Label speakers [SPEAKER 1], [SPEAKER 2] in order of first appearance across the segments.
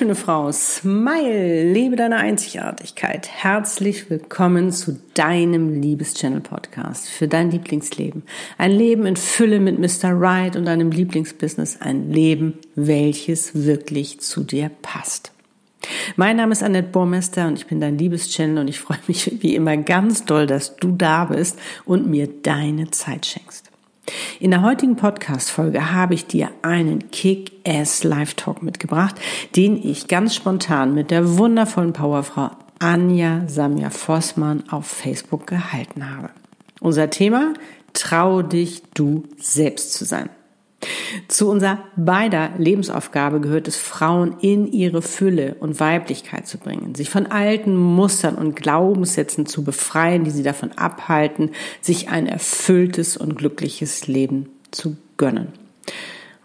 [SPEAKER 1] schöne Frau, smile, lebe deine Einzigartigkeit. Herzlich willkommen zu deinem Liebeschannel Podcast für dein Lieblingsleben. Ein Leben in Fülle mit Mr. Right und deinem Lieblingsbusiness. Ein Leben, welches wirklich zu dir passt. Mein Name ist Annette Bormester und ich bin dein Liebeschannel und ich freue mich wie immer ganz doll, dass du da bist und mir deine Zeit schenkst. In der heutigen Podcast-Folge habe ich dir einen Kick-Ass Live-Talk mitgebracht, den ich ganz spontan mit der wundervollen Powerfrau Anja Samja Vossmann auf Facebook gehalten habe. Unser Thema, trau dich, du selbst zu sein. Zu unserer beider Lebensaufgabe gehört es, Frauen in ihre Fülle und Weiblichkeit zu bringen, sich von alten Mustern und Glaubenssätzen zu befreien, die sie davon abhalten, sich ein erfülltes und glückliches Leben zu gönnen.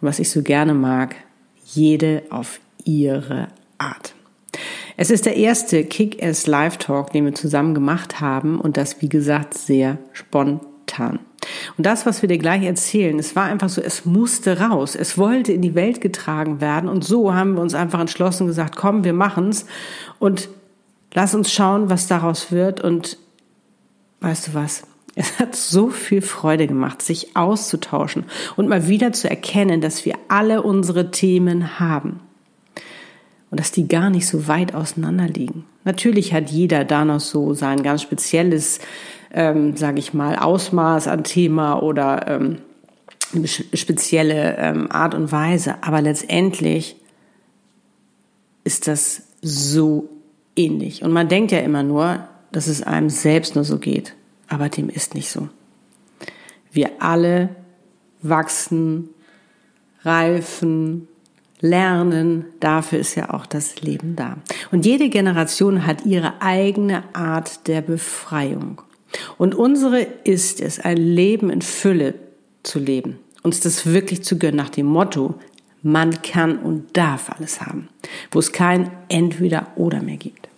[SPEAKER 1] Und was ich so gerne mag, jede auf ihre Art. Es ist der erste Kick-Ass Live Talk, den wir zusammen gemacht haben und das, wie gesagt, sehr spontan. Und das, was wir dir gleich erzählen, es war einfach so, es musste raus. Es wollte in die Welt getragen werden. Und so haben wir uns einfach entschlossen gesagt, komm, wir machen's und lass uns schauen, was daraus wird. Und weißt du was? Es hat so viel Freude gemacht, sich auszutauschen und mal wieder zu erkennen, dass wir alle unsere Themen haben und dass die gar nicht so weit auseinander liegen. Natürlich hat jeder da noch so sein ganz spezielles ähm, sage ich mal, Ausmaß an Thema oder ähm, eine spezielle ähm, Art und Weise. Aber letztendlich ist das so ähnlich. Und man denkt ja immer nur, dass es einem selbst nur so geht. Aber dem ist nicht so. Wir alle wachsen, reifen, lernen. Dafür ist ja auch das Leben da. Und jede Generation hat ihre eigene Art der Befreiung. Und unsere ist es, ein Leben in Fülle zu leben, uns das wirklich zu gönnen nach dem Motto, man kann und darf alles haben, wo es kein Entweder oder mehr gibt.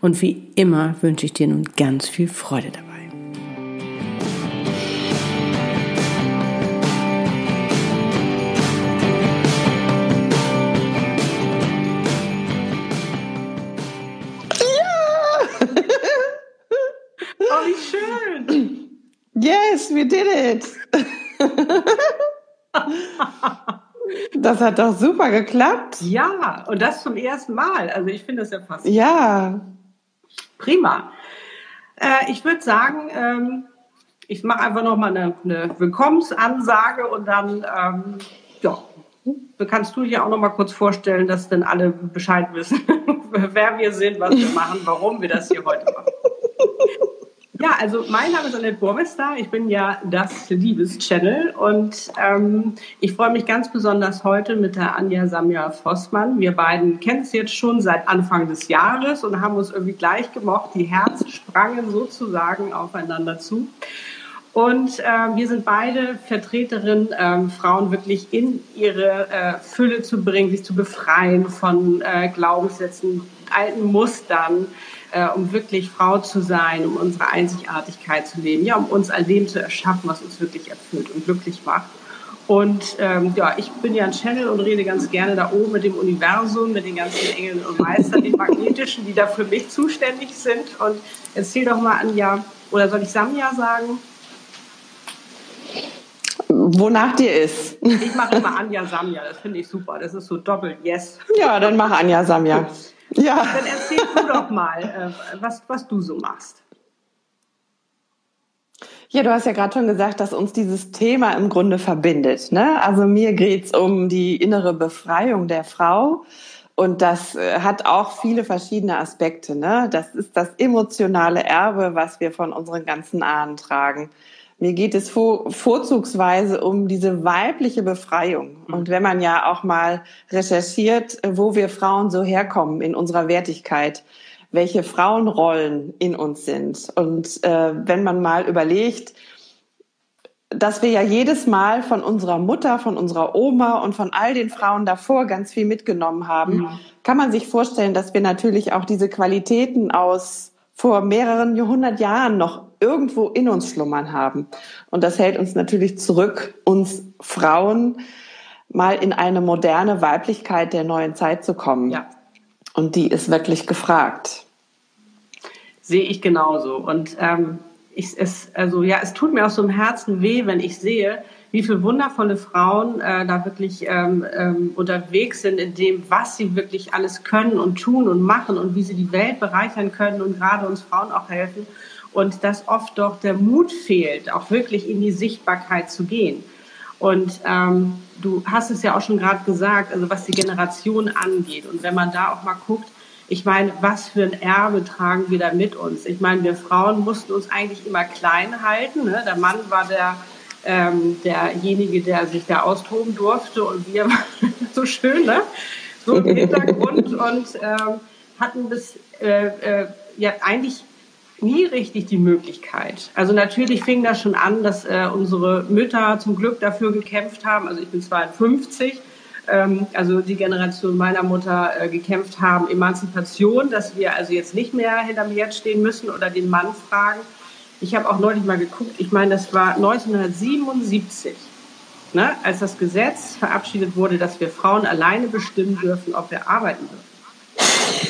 [SPEAKER 1] Und wie immer wünsche ich dir nun ganz viel Freude dabei.
[SPEAKER 2] Yes, we did it. Das hat doch super geklappt.
[SPEAKER 1] Ja, und das zum ersten Mal. Also ich finde das ja fast.
[SPEAKER 2] Ja.
[SPEAKER 1] Prima. Äh, ich würde sagen, ähm, ich mache einfach nochmal eine, eine Willkommensansage und dann, ähm, ja, kannst du dich auch noch mal kurz vorstellen, dass dann alle Bescheid wissen, wer wir sind, was wir machen, warum wir das hier heute machen. Also mein Name ist Annette Burmester. Ich bin ja das Liebes-Channel und ähm, ich freue mich ganz besonders heute mit der Anja Samja Vossmann. Wir beiden kennen es jetzt schon seit Anfang des Jahres und haben uns irgendwie gleich gemocht. Die Herzen sprangen sozusagen aufeinander zu. Und äh, wir sind beide Vertreterinnen, äh, Frauen wirklich in ihre äh, Fülle zu bringen, sich zu befreien von äh, Glaubenssätzen, alten Mustern, äh, um wirklich Frau zu sein, um unsere Einzigartigkeit zu leben, ja, um uns ein Leben zu erschaffen, was uns wirklich erfüllt und glücklich macht. Und ähm, ja, ich bin ja ein Channel und rede ganz gerne da oben mit dem Universum, mit den ganzen Engeln und Meistern, den magnetischen, die da für mich zuständig sind. Und erzähl doch mal Anja, oder soll ich Samja sagen?
[SPEAKER 2] Wonach dir ist.
[SPEAKER 1] Ich mache immer Anja Samja, das finde ich super. Das ist so doppelt Yes.
[SPEAKER 2] Ja, dann mach Anja Samja.
[SPEAKER 1] Ja. Dann erzähl du doch mal, äh, was, was du so machst.
[SPEAKER 2] Ja, du hast ja gerade schon gesagt, dass uns dieses Thema im Grunde verbindet. Ne? Also mir geht's um die innere Befreiung der Frau. Und das äh, hat auch viele verschiedene Aspekte. Ne? Das ist das emotionale Erbe, was wir von unseren ganzen Ahnen tragen. Mir geht es vor, vorzugsweise um diese weibliche Befreiung. Mhm. Und wenn man ja auch mal recherchiert, wo wir Frauen so herkommen in unserer Wertigkeit, welche Frauenrollen in uns sind. Und äh, wenn man mal überlegt, dass wir ja jedes Mal von unserer Mutter, von unserer Oma und von all den Frauen davor ganz viel mitgenommen haben, mhm. kann man sich vorstellen, dass wir natürlich auch diese Qualitäten aus vor mehreren Jahrhundert Jahren noch irgendwo in uns schlummern haben. Und das hält uns natürlich zurück, uns Frauen mal in eine moderne Weiblichkeit der neuen Zeit zu kommen. Ja. Und die ist wirklich gefragt.
[SPEAKER 1] Sehe ich genauso. Und ähm, ich, es, also ja, es tut mir auch so im Herzen weh, wenn ich sehe, wie viele wundervolle Frauen äh, da wirklich ähm, ähm, unterwegs sind in dem, was sie wirklich alles können und tun und machen und wie sie die Welt bereichern können und gerade uns Frauen auch helfen. Und dass oft doch der Mut fehlt, auch wirklich in die Sichtbarkeit zu gehen. Und ähm, du hast es ja auch schon gerade gesagt, also was die Generation angeht. Und wenn man da auch mal guckt, ich meine, was für ein Erbe tragen wir da mit uns? Ich meine, wir Frauen mussten uns eigentlich immer klein halten. Ne? Der Mann war der, ähm, derjenige, der sich da austoben durfte und wir waren so schön, ne? so im Hintergrund und ähm, hatten bis äh, äh, ja eigentlich nie richtig die Möglichkeit. Also natürlich fing das schon an, dass äh, unsere Mütter zum Glück dafür gekämpft haben. Also ich bin 52, ähm, also die Generation meiner Mutter äh, gekämpft haben, Emanzipation, dass wir also jetzt nicht mehr hinterm Herd stehen müssen oder den Mann fragen. Ich habe auch neulich mal geguckt, ich meine, das war 1977, ne, als das Gesetz verabschiedet wurde, dass wir Frauen alleine bestimmen dürfen, ob wir arbeiten dürfen.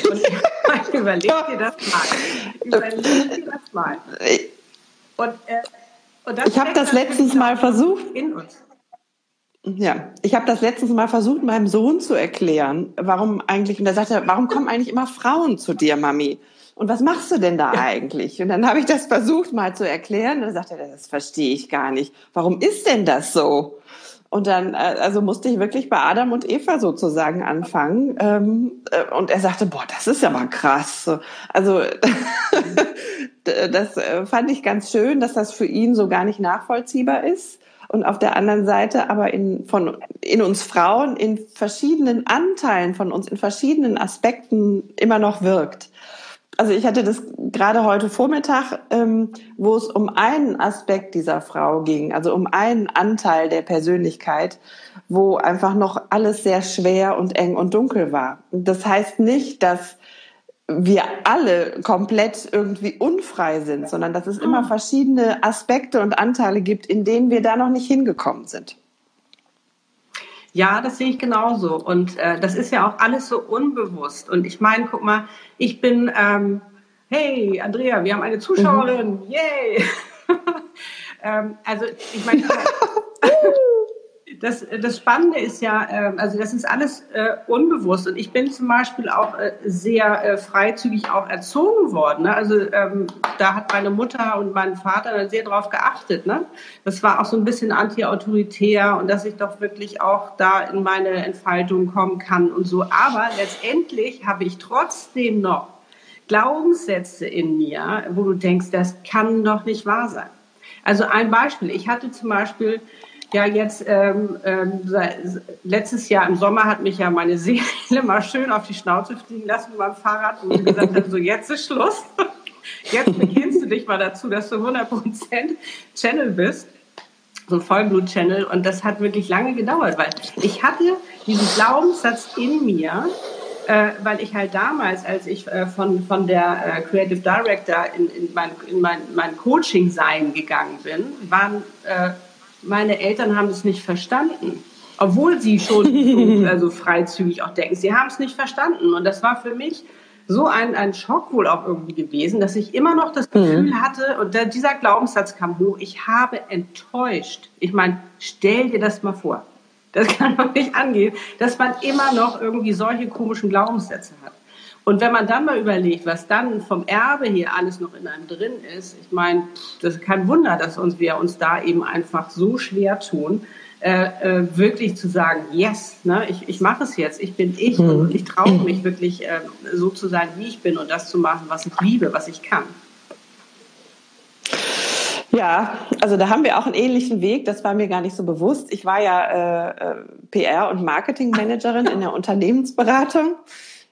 [SPEAKER 1] Und überleg dir das mal. Überleg dir das mal.
[SPEAKER 2] Und, äh, und das ich habe das letztens mal versucht. In uns. Ja, ich habe das letztens mal versucht, meinem Sohn zu erklären, warum eigentlich, und er sagte, warum kommen eigentlich immer Frauen zu dir, Mami? Und was machst du denn da ja. eigentlich? Und dann habe ich das versucht mal zu erklären. Und dann sagte er, das verstehe ich gar nicht. Warum ist denn das so? Und dann, äh, also musste ich wirklich bei Adam und Eva sozusagen anfangen. Ähm, äh, und er sagte, boah, das ist ja mal krass. Also das äh, fand ich ganz schön, dass das für ihn so gar nicht nachvollziehbar ist. Und auf der anderen Seite aber in, von, in uns Frauen in verschiedenen Anteilen von uns, in verschiedenen Aspekten immer noch wirkt also ich hatte das gerade heute Vormittag, ähm, wo es um einen Aspekt dieser Frau ging, also um einen Anteil der Persönlichkeit, wo einfach noch alles sehr schwer und eng und dunkel war. Das heißt nicht, dass wir alle komplett irgendwie unfrei sind, sondern dass es immer verschiedene Aspekte und Anteile gibt, in denen wir da noch nicht hingekommen sind.
[SPEAKER 1] Ja, das sehe ich genauso. Und äh, das ist ja auch alles so unbewusst. Und ich meine, guck mal, ich bin, ähm, hey, Andrea, wir haben eine Zuschauerin, mhm. yay! ähm, also, ich meine, das, das Spannende ist ja, äh, also das ist alles äh, unbewusst. Und ich bin zum Beispiel auch äh, sehr äh, freizügig auch erzogen worden. Ne? Also ähm, da hat meine Mutter und mein Vater sehr drauf geachtet. Ne? Das war auch so ein bisschen anti-autoritär und dass ich doch wirklich auch da in meine Entfaltung kommen kann und so. Aber letztendlich habe ich trotzdem noch Glaubenssätze in mir, wo du denkst, das kann doch nicht wahr sein. Also ein Beispiel. Ich hatte zum Beispiel ja, jetzt ähm, ähm, letztes Jahr im Sommer hat mich ja meine Seele mal schön auf die Schnauze fliegen lassen mit meinem Fahrrad und gesagt hat, so jetzt ist Schluss. Jetzt bekennst du dich mal dazu, dass du 100% Channel bist. So Vollblut-Channel. Und das hat wirklich lange gedauert, weil ich hatte diesen Glaubenssatz in mir, äh, weil ich halt damals, als ich äh, von, von der äh, Creative Director in, in mein, in mein, mein Coaching-Sein gegangen bin, waren äh, meine Eltern haben es nicht verstanden. Obwohl sie schon so, also freizügig auch denken. Sie haben es nicht verstanden. Und das war für mich so ein, ein Schock wohl auch irgendwie gewesen, dass ich immer noch das Gefühl mhm. hatte, und der, dieser Glaubenssatz kam hoch, ich habe enttäuscht. Ich meine, stell dir das mal vor. Das kann man nicht angehen, dass man immer noch irgendwie solche komischen Glaubenssätze hat. Und wenn man dann mal überlegt, was dann vom Erbe hier alles noch in einem drin ist, ich meine, das ist kein Wunder, dass uns wir uns da eben einfach so schwer tun, äh, äh, wirklich zu sagen, yes, ne, ich, ich mache es jetzt, ich bin ich mhm. und ich traue mich wirklich äh, so zu sein, wie ich bin und das zu machen, was ich liebe, was ich kann.
[SPEAKER 2] Ja, also da haben wir auch einen ähnlichen Weg. Das war mir gar nicht so bewusst. Ich war ja äh, äh PR- und Marketingmanagerin in der Unternehmensberatung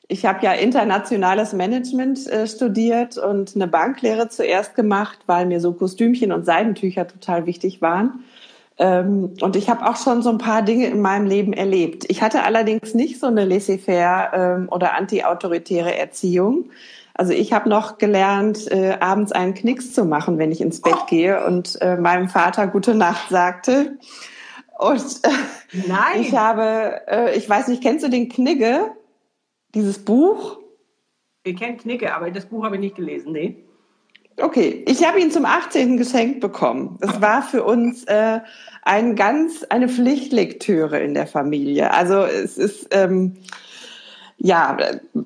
[SPEAKER 2] ich habe ja internationales Management äh, studiert und eine Banklehre zuerst gemacht, weil mir so Kostümchen und Seidentücher total wichtig waren. Ähm, und ich habe auch schon so ein paar Dinge in meinem Leben erlebt. Ich hatte allerdings nicht so eine laissez-faire ähm, oder anti-autoritäre Erziehung. Also ich habe noch gelernt, äh, abends einen Knicks zu machen, wenn ich ins Bett gehe und äh, meinem Vater gute Nacht sagte. Und Nein. ich habe, äh, ich weiß nicht, kennst du den Knigge? Dieses Buch?
[SPEAKER 1] Ich kenne Knigge, aber das Buch habe ich nicht gelesen, nee.
[SPEAKER 2] Okay, ich habe ihn zum 18. geschenkt bekommen. Es war für uns äh, ein ganz eine Pflichtlektüre in der Familie. Also es ist ähm, ja,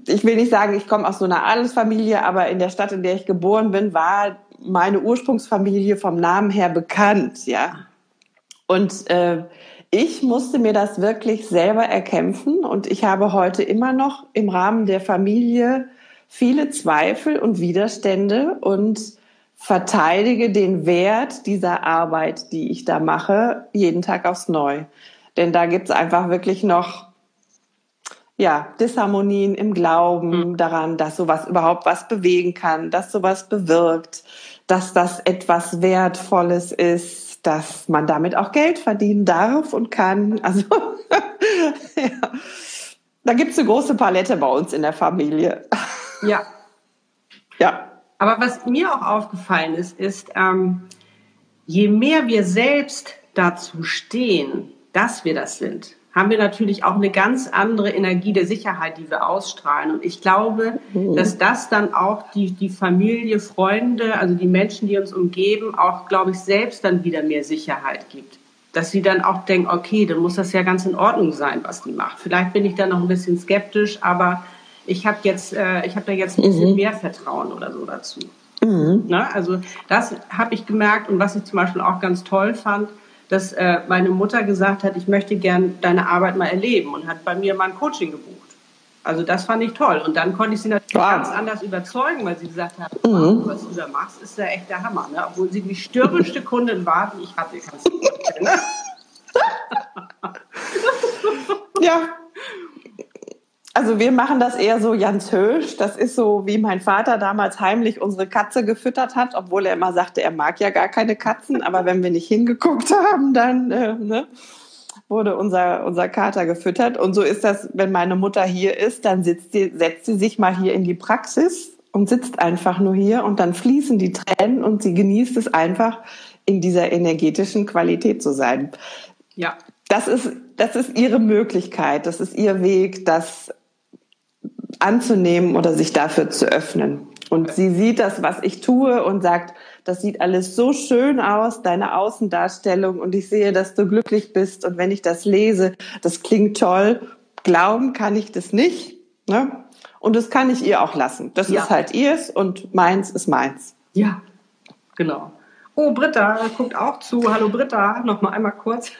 [SPEAKER 2] ich will nicht sagen, ich komme aus so einer Adelsfamilie, aber in der Stadt, in der ich geboren bin, war meine Ursprungsfamilie vom Namen her bekannt, ja. Und äh, ich musste mir das wirklich selber erkämpfen und ich habe heute immer noch im Rahmen der Familie viele Zweifel und Widerstände und verteidige den Wert dieser Arbeit, die ich da mache, jeden Tag aufs Neue. Denn da gibt's einfach wirklich noch ja, Disharmonien im Glauben mhm. daran, dass sowas überhaupt was bewegen kann, dass sowas bewirkt, dass das etwas Wertvolles ist, dass man damit auch Geld verdienen darf und kann. Also ja. da gibt's eine große Palette bei uns in der Familie.
[SPEAKER 1] Ja. Ja. Aber was mir auch aufgefallen ist, ist, ähm, je mehr wir selbst dazu stehen, dass wir das sind, haben wir natürlich auch eine ganz andere Energie der Sicherheit, die wir ausstrahlen. Und ich glaube, mhm. dass das dann auch die, die Familie, Freunde, also die Menschen, die uns umgeben, auch, glaube ich, selbst dann wieder mehr Sicherheit gibt. Dass sie dann auch denken, okay, dann muss das ja ganz in Ordnung sein, was die macht. Vielleicht bin ich da noch ein bisschen skeptisch, aber ich habe jetzt, äh, ich habe da jetzt ein bisschen mhm. mehr Vertrauen oder so dazu. Mhm. Na, also das habe ich gemerkt und was ich zum Beispiel auch ganz toll fand, dass äh, meine Mutter gesagt hat, ich möchte gern deine Arbeit mal erleben und hat bei mir mal ein Coaching gebucht. Also das fand ich toll. Und dann konnte ich sie natürlich wow. ganz anders überzeugen, weil sie gesagt hat, mhm. was du da machst, ist ja echt der Hammer. Ne? Obwohl sie die störrischste Kundin war, die ich hatte. Kannst du
[SPEAKER 2] ja, also wir machen das eher so ganz höchst. Das ist so, wie mein Vater damals heimlich unsere Katze gefüttert hat, obwohl er immer sagte, er mag ja gar keine Katzen. Aber wenn wir nicht hingeguckt haben, dann äh, ne, wurde unser, unser Kater gefüttert. Und so ist das, wenn meine Mutter hier ist, dann sitzt sie, setzt sie sich mal hier in die Praxis und sitzt einfach nur hier und dann fließen die Tränen und sie genießt es einfach, in dieser energetischen Qualität zu sein. Ja. Das ist, das ist ihre Möglichkeit, das ist ihr Weg, das anzunehmen oder sich dafür zu öffnen. Und sie sieht das, was ich tue und sagt, das sieht alles so schön aus, deine Außendarstellung und ich sehe, dass du glücklich bist und wenn ich das lese, das klingt toll. Glauben kann ich das nicht. Ne? Und das kann ich ihr auch lassen. Das ja. ist halt ihrs und meins ist meins.
[SPEAKER 1] Ja, genau. Oh, Britta guckt auch zu. Hallo Britta, noch mal einmal kurz.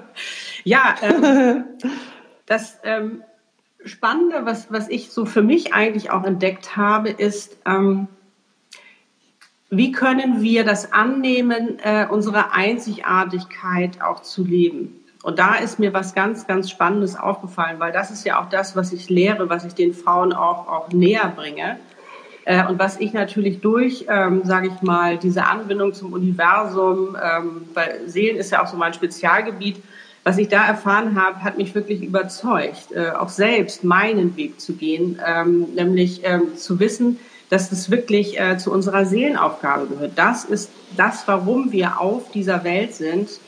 [SPEAKER 1] ja, ähm, das ähm, Spannende, was, was ich so für mich eigentlich auch entdeckt habe, ist, ähm, wie können wir das annehmen, äh, unsere Einzigartigkeit auch zu leben? Und da ist mir was ganz, ganz Spannendes aufgefallen, weil das ist ja auch das, was ich lehre, was ich den Frauen auch, auch näher bringe. Äh, und was ich natürlich durch, ähm, sage ich mal, diese Anbindung zum Universum, ähm, weil Seelen ist ja auch so mein Spezialgebiet, was ich da erfahren habe, hat mich wirklich überzeugt, äh, auch selbst meinen Weg zu gehen, ähm, nämlich ähm, zu wissen, dass das wirklich äh, zu unserer Seelenaufgabe gehört. Das ist das, warum wir auf dieser Welt sind.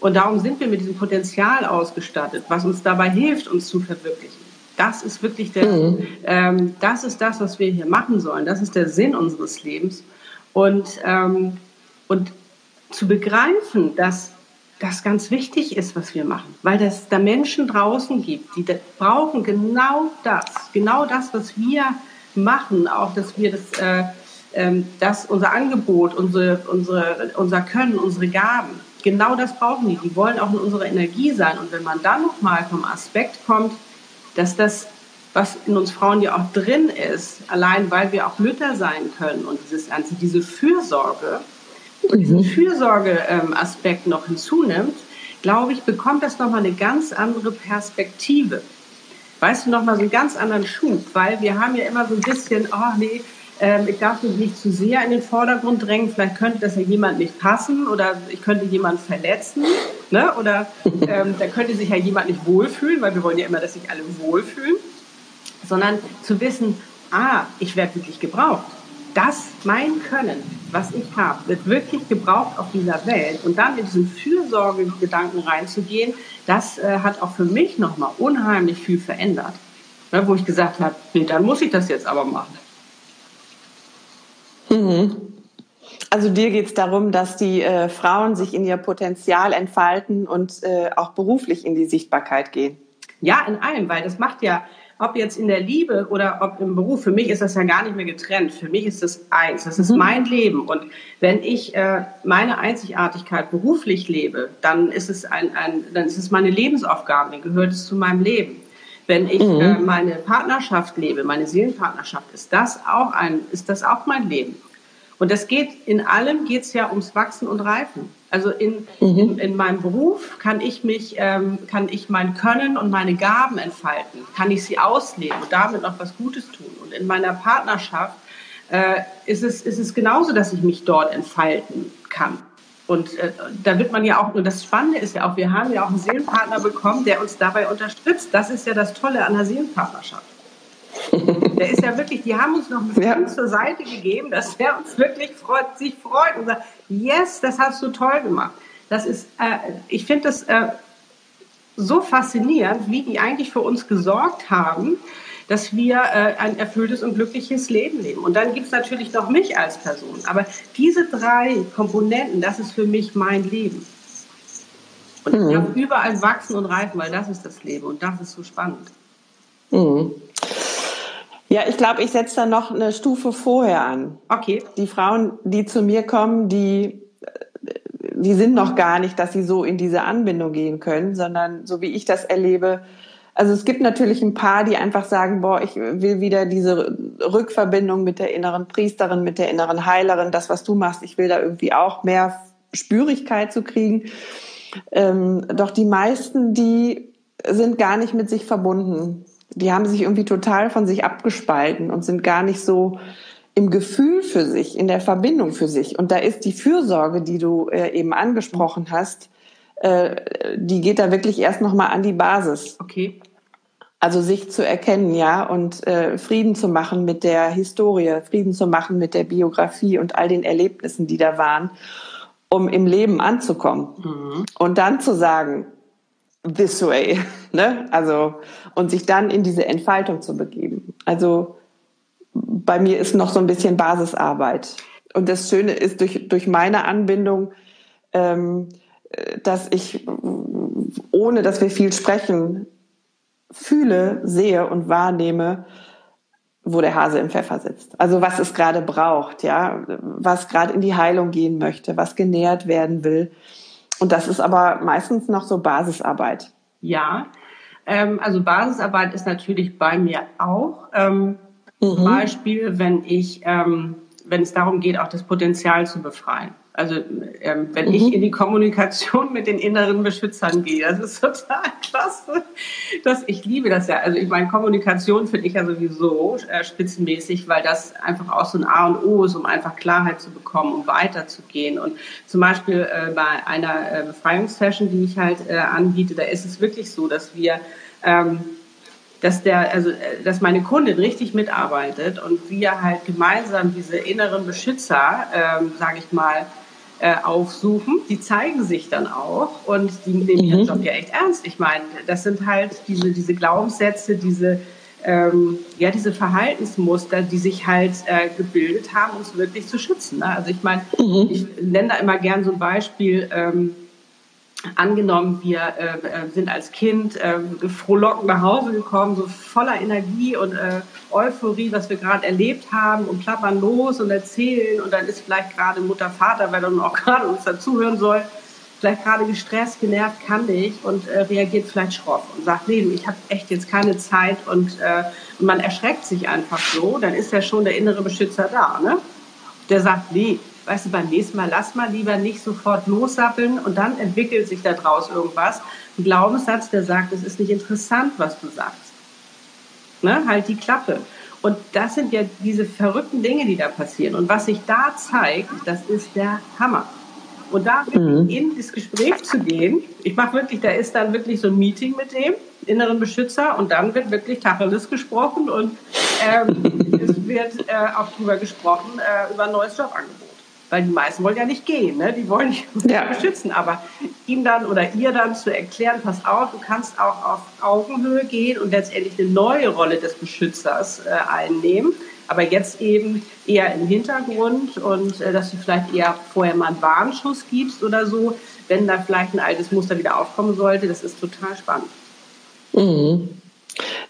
[SPEAKER 1] Und darum sind wir mit diesem Potenzial ausgestattet, was uns dabei hilft, uns zu verwirklichen. Das ist wirklich der, mhm. ähm, das ist das, was wir hier machen sollen. Das ist der Sinn unseres Lebens. Und, ähm, und zu begreifen, dass das ganz wichtig ist, was wir machen, weil es da Menschen draußen gibt, die brauchen genau das, genau das, was wir machen, auch dass wir das, äh, äh, das unser Angebot, unsere, unsere, unser Können, unsere Gaben, genau das brauchen die. Die wollen auch in unserer Energie sein. Und wenn man dann nochmal vom Aspekt kommt, dass das, was in uns Frauen ja auch drin ist, allein weil wir auch Mütter sein können und dieses diese Fürsorge, und diesen Fürsorgeaspekt noch hinzunimmt, glaube ich, bekommt das nochmal eine ganz andere Perspektive. Weißt du, nochmal so einen ganz anderen Schub, weil wir haben ja immer so ein bisschen, oh nee, ähm, ich darf mich nicht zu sehr in den Vordergrund drängen, vielleicht könnte das ja jemand nicht passen oder ich könnte jemand verletzen ne? oder ähm, da könnte sich ja jemand nicht wohlfühlen, weil wir wollen ja immer, dass sich alle wohlfühlen, sondern zu wissen, ah, ich werde wirklich gebraucht. Das, mein Können, was ich habe, wird wirklich gebraucht auf dieser Welt und dann in diesen Fürsorgegedanken reinzugehen, das äh, hat auch für mich nochmal unheimlich viel verändert. Ne, wo ich gesagt habe, nee, dann muss ich das jetzt aber machen.
[SPEAKER 2] Mhm. Also dir geht es darum, dass die äh, Frauen sich in ihr Potenzial entfalten und äh, auch beruflich in die Sichtbarkeit gehen.
[SPEAKER 1] Ja, in allem, weil das macht ja, ob jetzt in der Liebe oder ob im Beruf, für mich ist das ja gar nicht mehr getrennt. Für mich ist das eins, das ist mhm. mein Leben. Und wenn ich äh, meine Einzigartigkeit beruflich lebe, dann ist es ein, ein, dann ist es meine Lebensaufgabe, dann gehört es zu meinem Leben. Wenn ich mhm. äh, meine Partnerschaft lebe, meine Seelenpartnerschaft, ist das auch ein, ist das auch mein Leben. Und das geht, in allem geht es ja ums Wachsen und Reifen. Also in, mhm. in, in, meinem Beruf kann ich mich, ähm, kann ich mein Können und meine Gaben entfalten, kann ich sie ausleben und damit noch was Gutes tun. Und in meiner Partnerschaft äh, ist, es, ist es genauso, dass ich mich dort entfalten kann. Und äh, da wird man ja auch, und das Spannende ist ja auch, wir haben ja auch einen Seelenpartner bekommen, der uns dabei unterstützt. Das ist ja das Tolle an der Seelenpartnerschaft. Der ist ja wirklich, die haben uns noch ein ja. zur Seite gegeben, dass er uns wirklich freut, sich freut und sagt, yes, das hast du toll gemacht. Das ist, äh, ich finde das äh, so faszinierend, wie die eigentlich für uns gesorgt haben, dass wir äh, ein erfülltes und glückliches Leben leben. Und dann gibt es natürlich noch mich als Person. Aber diese drei Komponenten, das ist für mich mein Leben. Und mhm. ich darf überall wachsen und reifen, weil das ist das Leben und das ist so spannend.
[SPEAKER 2] Mhm. Ja, ich glaube, ich setze da noch eine Stufe vorher an.
[SPEAKER 1] Okay.
[SPEAKER 2] Die Frauen, die zu mir kommen, die, die sind noch gar nicht, dass sie so in diese Anbindung gehen können, sondern so wie ich das erlebe, also es gibt natürlich ein paar, die einfach sagen, boah, ich will wieder diese Rückverbindung mit der inneren Priesterin, mit der inneren Heilerin, das, was du machst, ich will da irgendwie auch mehr Spürigkeit zu kriegen. Ähm, doch die meisten, die sind gar nicht mit sich verbunden die haben sich irgendwie total von sich abgespalten und sind gar nicht so im Gefühl für sich, in der Verbindung für sich. Und da ist die Fürsorge, die du äh, eben angesprochen hast, äh, die geht da wirklich erst nochmal an die Basis.
[SPEAKER 1] Okay.
[SPEAKER 2] Also sich zu erkennen, ja, und äh, Frieden zu machen mit der Historie, Frieden zu machen mit der Biografie und all den Erlebnissen, die da waren, um im Leben anzukommen. Mhm. Und dann zu sagen, this way, ne? Also und sich dann in diese Entfaltung zu begeben. Also bei mir ist noch so ein bisschen Basisarbeit. Und das Schöne ist durch durch meine Anbindung, ähm, dass ich ohne dass wir viel sprechen fühle, sehe und wahrnehme, wo der Hase im Pfeffer sitzt. Also was es gerade braucht, ja, was gerade in die Heilung gehen möchte, was genährt werden will. Und das ist aber meistens noch so Basisarbeit.
[SPEAKER 1] Ja, ähm, also Basisarbeit ist natürlich bei mir auch. Ähm, mhm. Zum Beispiel, wenn ich, ähm, wenn es darum geht, auch das Potenzial zu befreien. Also ähm, wenn mhm. ich in die Kommunikation mit den inneren Beschützern gehe, das ist total klasse. Das, ich liebe das ja. Also ich meine, Kommunikation finde ich ja sowieso äh, spitzenmäßig, weil das einfach auch so ein A und O ist, um einfach Klarheit zu bekommen, um weiterzugehen. Und zum Beispiel äh, bei einer äh, Befreiungssession, die ich halt äh, anbiete, da ist es wirklich so, dass wir ähm, dass der, also, äh, dass meine Kundin richtig mitarbeitet und wir halt gemeinsam diese inneren Beschützer, ähm, sage ich mal, äh, aufsuchen. Die zeigen sich dann auch und die nehmen mhm. ihren Job ja echt ernst. Ich meine, das sind halt diese, diese Glaubenssätze, diese, ähm, ja, diese Verhaltensmuster, die sich halt äh, gebildet haben, uns wirklich zu schützen. Ne? Also ich meine, mhm. ich nenne da immer gern so ein Beispiel. Ähm, angenommen, wir äh, äh, sind als Kind äh, frohlockend nach Hause gekommen, so voller Energie und äh, Euphorie, was wir gerade erlebt haben und klappern los und erzählen und dann ist vielleicht gerade Mutter, Vater, weil dann auch gerade uns dazuhören soll, vielleicht gerade gestresst, genervt, kann nicht und äh, reagiert vielleicht schroff und sagt, nee, ich habe echt jetzt keine Zeit und, äh, man erschreckt sich einfach so, dann ist ja schon der innere Beschützer da, ne? Der sagt, nee, weißt du, beim nächsten Mal lass mal lieber nicht sofort lossappeln und dann entwickelt sich daraus irgendwas. Ein Glaubenssatz, der sagt, es ist nicht interessant, was du sagst. Ne? Halt die Klappe. Und das sind ja diese verrückten Dinge, die da passieren. Und was sich da zeigt, das ist der Hammer. Und da mhm. in das Gespräch zu gehen, ich mache wirklich, da ist dann wirklich so ein Meeting mit dem inneren Beschützer und dann wird wirklich Tacheles gesprochen und ähm, es wird äh, auch drüber gesprochen, äh, über ein neues Jobangebot. Weil die meisten wollen ja nicht gehen, ne? die wollen nicht ja. beschützen, aber ihm dann oder ihr dann zu erklären, pass auf, du kannst auch auf Augenhöhe gehen und letztendlich eine neue Rolle des Beschützers äh, einnehmen, aber jetzt eben eher im Hintergrund und äh, dass du vielleicht eher vorher mal einen Warnschuss gibst oder so, wenn da vielleicht ein altes Muster wieder aufkommen sollte, das ist total spannend.
[SPEAKER 2] Mhm.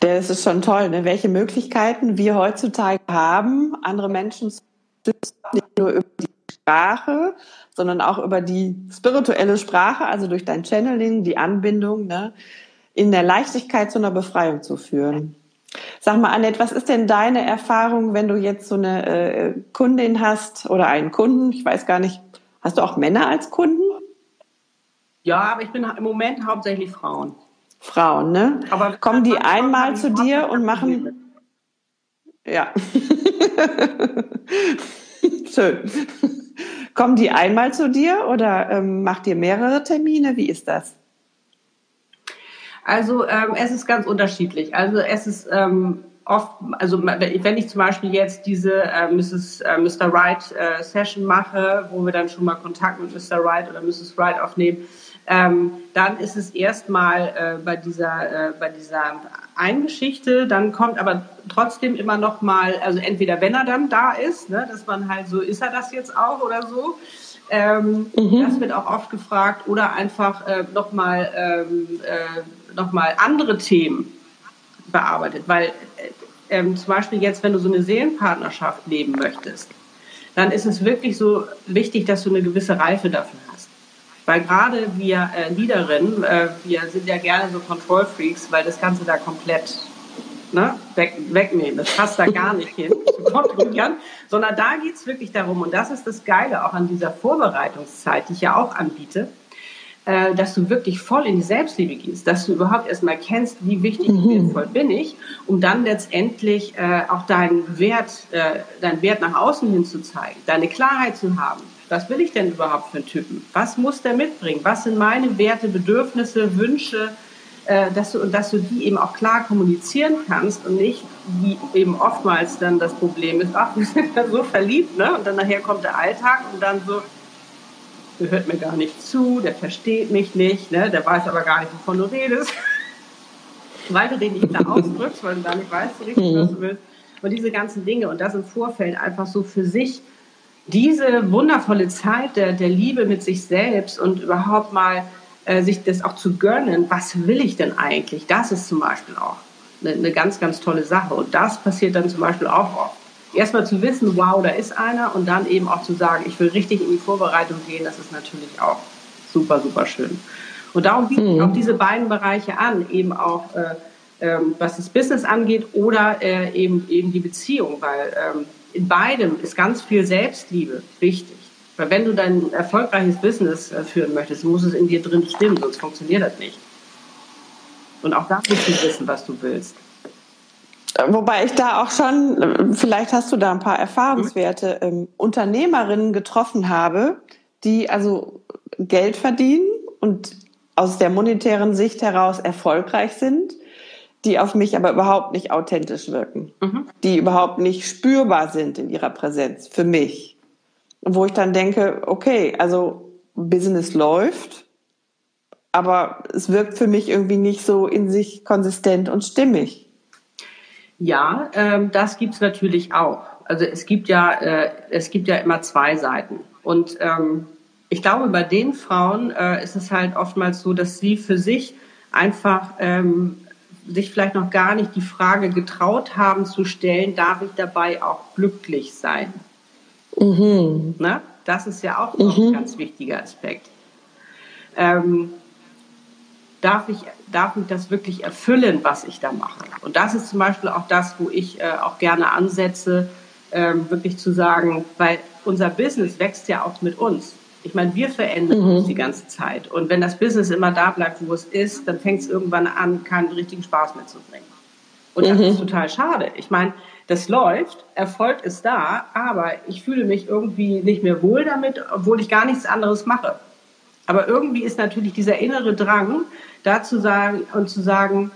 [SPEAKER 2] Das ist schon toll, ne? welche Möglichkeiten wir heutzutage haben, andere Menschen zu schützen, nicht nur über die Sprache, sondern auch über die spirituelle Sprache, also durch dein Channeling, die Anbindung, ne? in der Leichtigkeit zu einer Befreiung zu führen. Sag mal, Annette, was ist denn deine Erfahrung, wenn du jetzt so eine äh, Kundin hast oder einen Kunden? Ich weiß gar nicht, hast du auch Männer als Kunden?
[SPEAKER 1] Ja, aber ich bin im Moment hauptsächlich Frauen.
[SPEAKER 2] Frauen, ne? Aber kommen die einmal zu dir und machen. Ja. Schön. Kommen die einmal zu dir oder ähm, macht ihr mehrere Termine? Wie ist das?
[SPEAKER 1] Also ähm, es ist ganz unterschiedlich. Also es ist ähm, oft, also wenn ich zum Beispiel jetzt diese äh, Mrs. Äh, Mr. Wright äh, Session mache, wo wir dann schon mal Kontakt mit Mr. Wright oder Mrs. Wright aufnehmen, ähm, dann ist es erstmal äh, bei dieser äh, bei dieser einen Geschichte, dann kommt aber trotzdem immer noch mal, also entweder wenn er dann da ist, ne, dass man halt so, ist er das jetzt auch oder so. Ähm, mhm. Das wird auch oft gefragt oder einfach äh, noch mal ähm, äh, noch mal andere Themen bearbeitet, weil äh, ähm, zum Beispiel jetzt, wenn du so eine Seelenpartnerschaft leben möchtest, dann ist es wirklich so wichtig, dass du eine gewisse Reife dafür hast. Weil gerade wir äh, Leaderinnen, äh, wir sind ja gerne so Control-Freaks, weil das Ganze da komplett ne, weg, wegnehmen. Das passt da gar nicht hin zu kontrollieren, sondern da geht's wirklich darum, und das ist das Geile auch an dieser Vorbereitungszeit, die ich ja auch anbiete, äh, dass du wirklich voll in die Selbstliebe gehst, dass du überhaupt erstmal kennst, wie wichtig und mhm. wertvoll bin ich, um dann letztendlich äh, auch deinen Wert, äh, deinen Wert nach außen hin zu zeigen, deine Klarheit zu haben was will ich denn überhaupt für einen Typen? Was muss der mitbringen? Was sind meine Werte, Bedürfnisse, Wünsche, äh, dass du, und dass du die eben auch klar kommunizieren kannst und nicht, wie eben oftmals dann das Problem ist, ach, wir sind ja so verliebt, ne? Und dann nachher kommt der Alltag und dann so, der hört mir gar nicht zu, der versteht mich nicht, ne? Der weiß aber gar nicht, wovon du redest. weil du den nicht klar ausdrückst, weil du gar nicht weißt, richtig, was du willst. Und diese ganzen Dinge und das im Vorfeld einfach so für sich diese wundervolle Zeit der, der Liebe mit sich selbst und überhaupt mal äh, sich das auch zu gönnen, was will ich denn eigentlich? Das ist zum Beispiel auch eine, eine ganz, ganz tolle Sache. Und das passiert dann zum Beispiel auch oft. Erstmal zu wissen, wow, da ist einer und dann eben auch zu sagen, ich will richtig in die Vorbereitung gehen, das ist natürlich auch super, super schön. Und darum biete ich mhm. auch diese beiden Bereiche an, eben auch äh, ähm, was das Business angeht oder äh, eben, eben die Beziehung, weil ähm, in beidem ist ganz viel Selbstliebe wichtig. Weil wenn du dein erfolgreiches Business äh, führen möchtest, muss es in dir drin stimmen, sonst funktioniert das nicht. Und auch da musst du wissen, was du willst.
[SPEAKER 2] Wobei ich da auch schon, äh, vielleicht hast du da ein paar Erfahrungswerte, ähm, Unternehmerinnen getroffen habe, die also Geld verdienen und aus der monetären Sicht heraus erfolgreich sind die auf mich aber überhaupt nicht authentisch wirken, mhm. die überhaupt nicht spürbar sind in ihrer Präsenz für mich. Und wo ich dann denke, okay, also Business läuft, aber es wirkt für mich irgendwie nicht so in sich konsistent und stimmig.
[SPEAKER 1] Ja, ähm, das gibt's natürlich auch. Also es gibt ja, äh, es gibt ja immer zwei Seiten. Und ähm, ich glaube, bei den Frauen äh, ist es halt oftmals so, dass sie für sich einfach ähm, sich vielleicht noch gar nicht die Frage getraut haben zu stellen, darf ich dabei auch glücklich sein? Mhm. Na, das ist ja auch noch mhm. ein ganz wichtiger Aspekt. Ähm, darf, ich, darf ich das wirklich erfüllen, was ich da mache? Und das ist zum Beispiel auch das, wo ich äh, auch gerne ansetze, ähm, wirklich zu sagen, weil unser Business wächst ja auch mit uns. Ich meine, wir verändern mhm. uns die ganze Zeit. Und wenn das Business immer da bleibt, wo es ist, dann fängt es irgendwann an, keinen richtigen Spaß mehr zu bringen. Und das mhm. ist total schade. Ich meine, das läuft, Erfolg ist da, aber ich fühle mich irgendwie nicht mehr wohl damit, obwohl ich gar nichts anderes mache. Aber irgendwie ist natürlich dieser innere Drang, da zu sagen und zu sagen,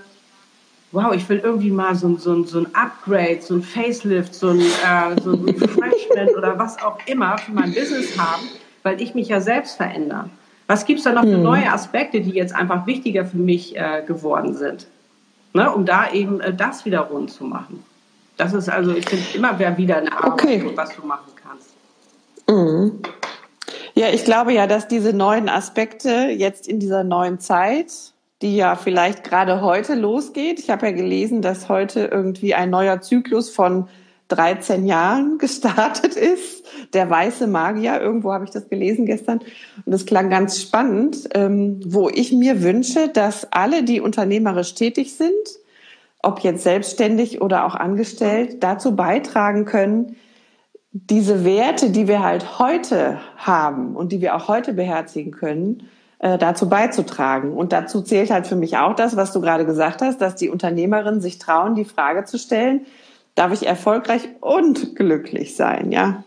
[SPEAKER 1] wow, ich will irgendwie mal so, so, so ein Upgrade, so ein Facelift, so ein, äh, so ein Refreshment oder was auch immer für mein Business haben, weil ich mich ja selbst verändere. Was gibt es da noch für hm. neue Aspekte, die jetzt einfach wichtiger für mich äh, geworden sind? Ne, um da eben äh, das wieder rund zu machen. Das ist also, ich finde, immer wieder eine Arbeit, okay. was du machen kannst.
[SPEAKER 2] Mhm. Ja, ich glaube ja, dass diese neuen Aspekte jetzt in dieser neuen Zeit, die ja vielleicht gerade heute losgeht, ich habe ja gelesen, dass heute irgendwie ein neuer Zyklus von 13 Jahren gestartet ist. Der weiße Magier, irgendwo habe ich das gelesen gestern. Und das klang ganz spannend, ähm, wo ich mir wünsche, dass alle, die unternehmerisch tätig sind, ob jetzt selbstständig oder auch angestellt, dazu beitragen können, diese Werte, die wir halt heute haben und die wir auch heute beherzigen können, äh, dazu beizutragen. Und dazu zählt halt für mich auch das, was du gerade gesagt hast, dass die Unternehmerinnen sich trauen, die Frage zu stellen, darf ich erfolgreich und glücklich sein, ja?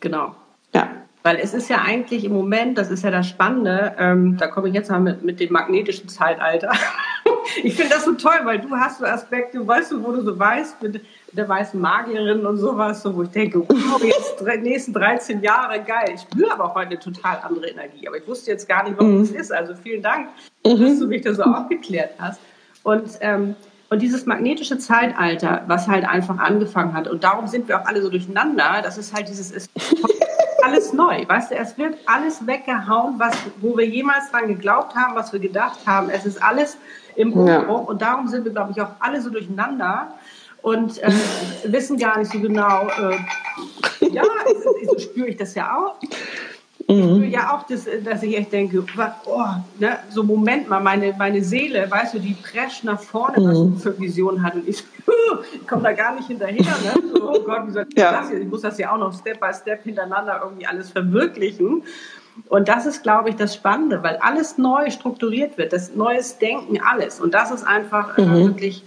[SPEAKER 1] Genau. Ja. Weil es ist ja eigentlich im Moment, das ist ja das Spannende, ähm, da komme ich jetzt mal mit, mit dem magnetischen Zeitalter. ich finde das so toll, weil du hast so Aspekte, weißt du, wo du so weißt, mit der weißen Magierin und sowas, so, wo ich denke, wow, jetzt die nächsten 13 Jahre, geil. Ich spüre aber auch heute eine total andere Energie. Aber ich wusste jetzt gar nicht, warum mhm. das ist. Also vielen Dank, mhm. dass du mich da so aufgeklärt hast. Und, ähm, und dieses magnetische Zeitalter, was halt einfach angefangen hat, und darum sind wir auch alle so durcheinander, das ist halt dieses, ist alles neu. Weißt du, es wird alles weggehauen, was, wo wir jemals dran geglaubt haben, was wir gedacht haben. Es ist alles im Umbruch. Ja. Und darum sind wir, glaube ich, auch alle so durcheinander und äh, wissen gar nicht so genau, äh, ja, so spüre ich das ja auch. Mhm. ja auch, dass, dass ich echt denke, oh, ne, so Moment mal, meine, meine Seele, weißt du, die prescht nach vorne, was sie für Vision hat und ich, ich komme da gar nicht hinterher. Ne? So, oh Gott, wie soll ich ja. das jetzt? Ich muss das ja auch noch Step by Step hintereinander irgendwie alles verwirklichen. Und das ist, glaube ich, das Spannende, weil alles neu strukturiert wird, das neues Denken, alles. Und das ist einfach äh, mhm. wirklich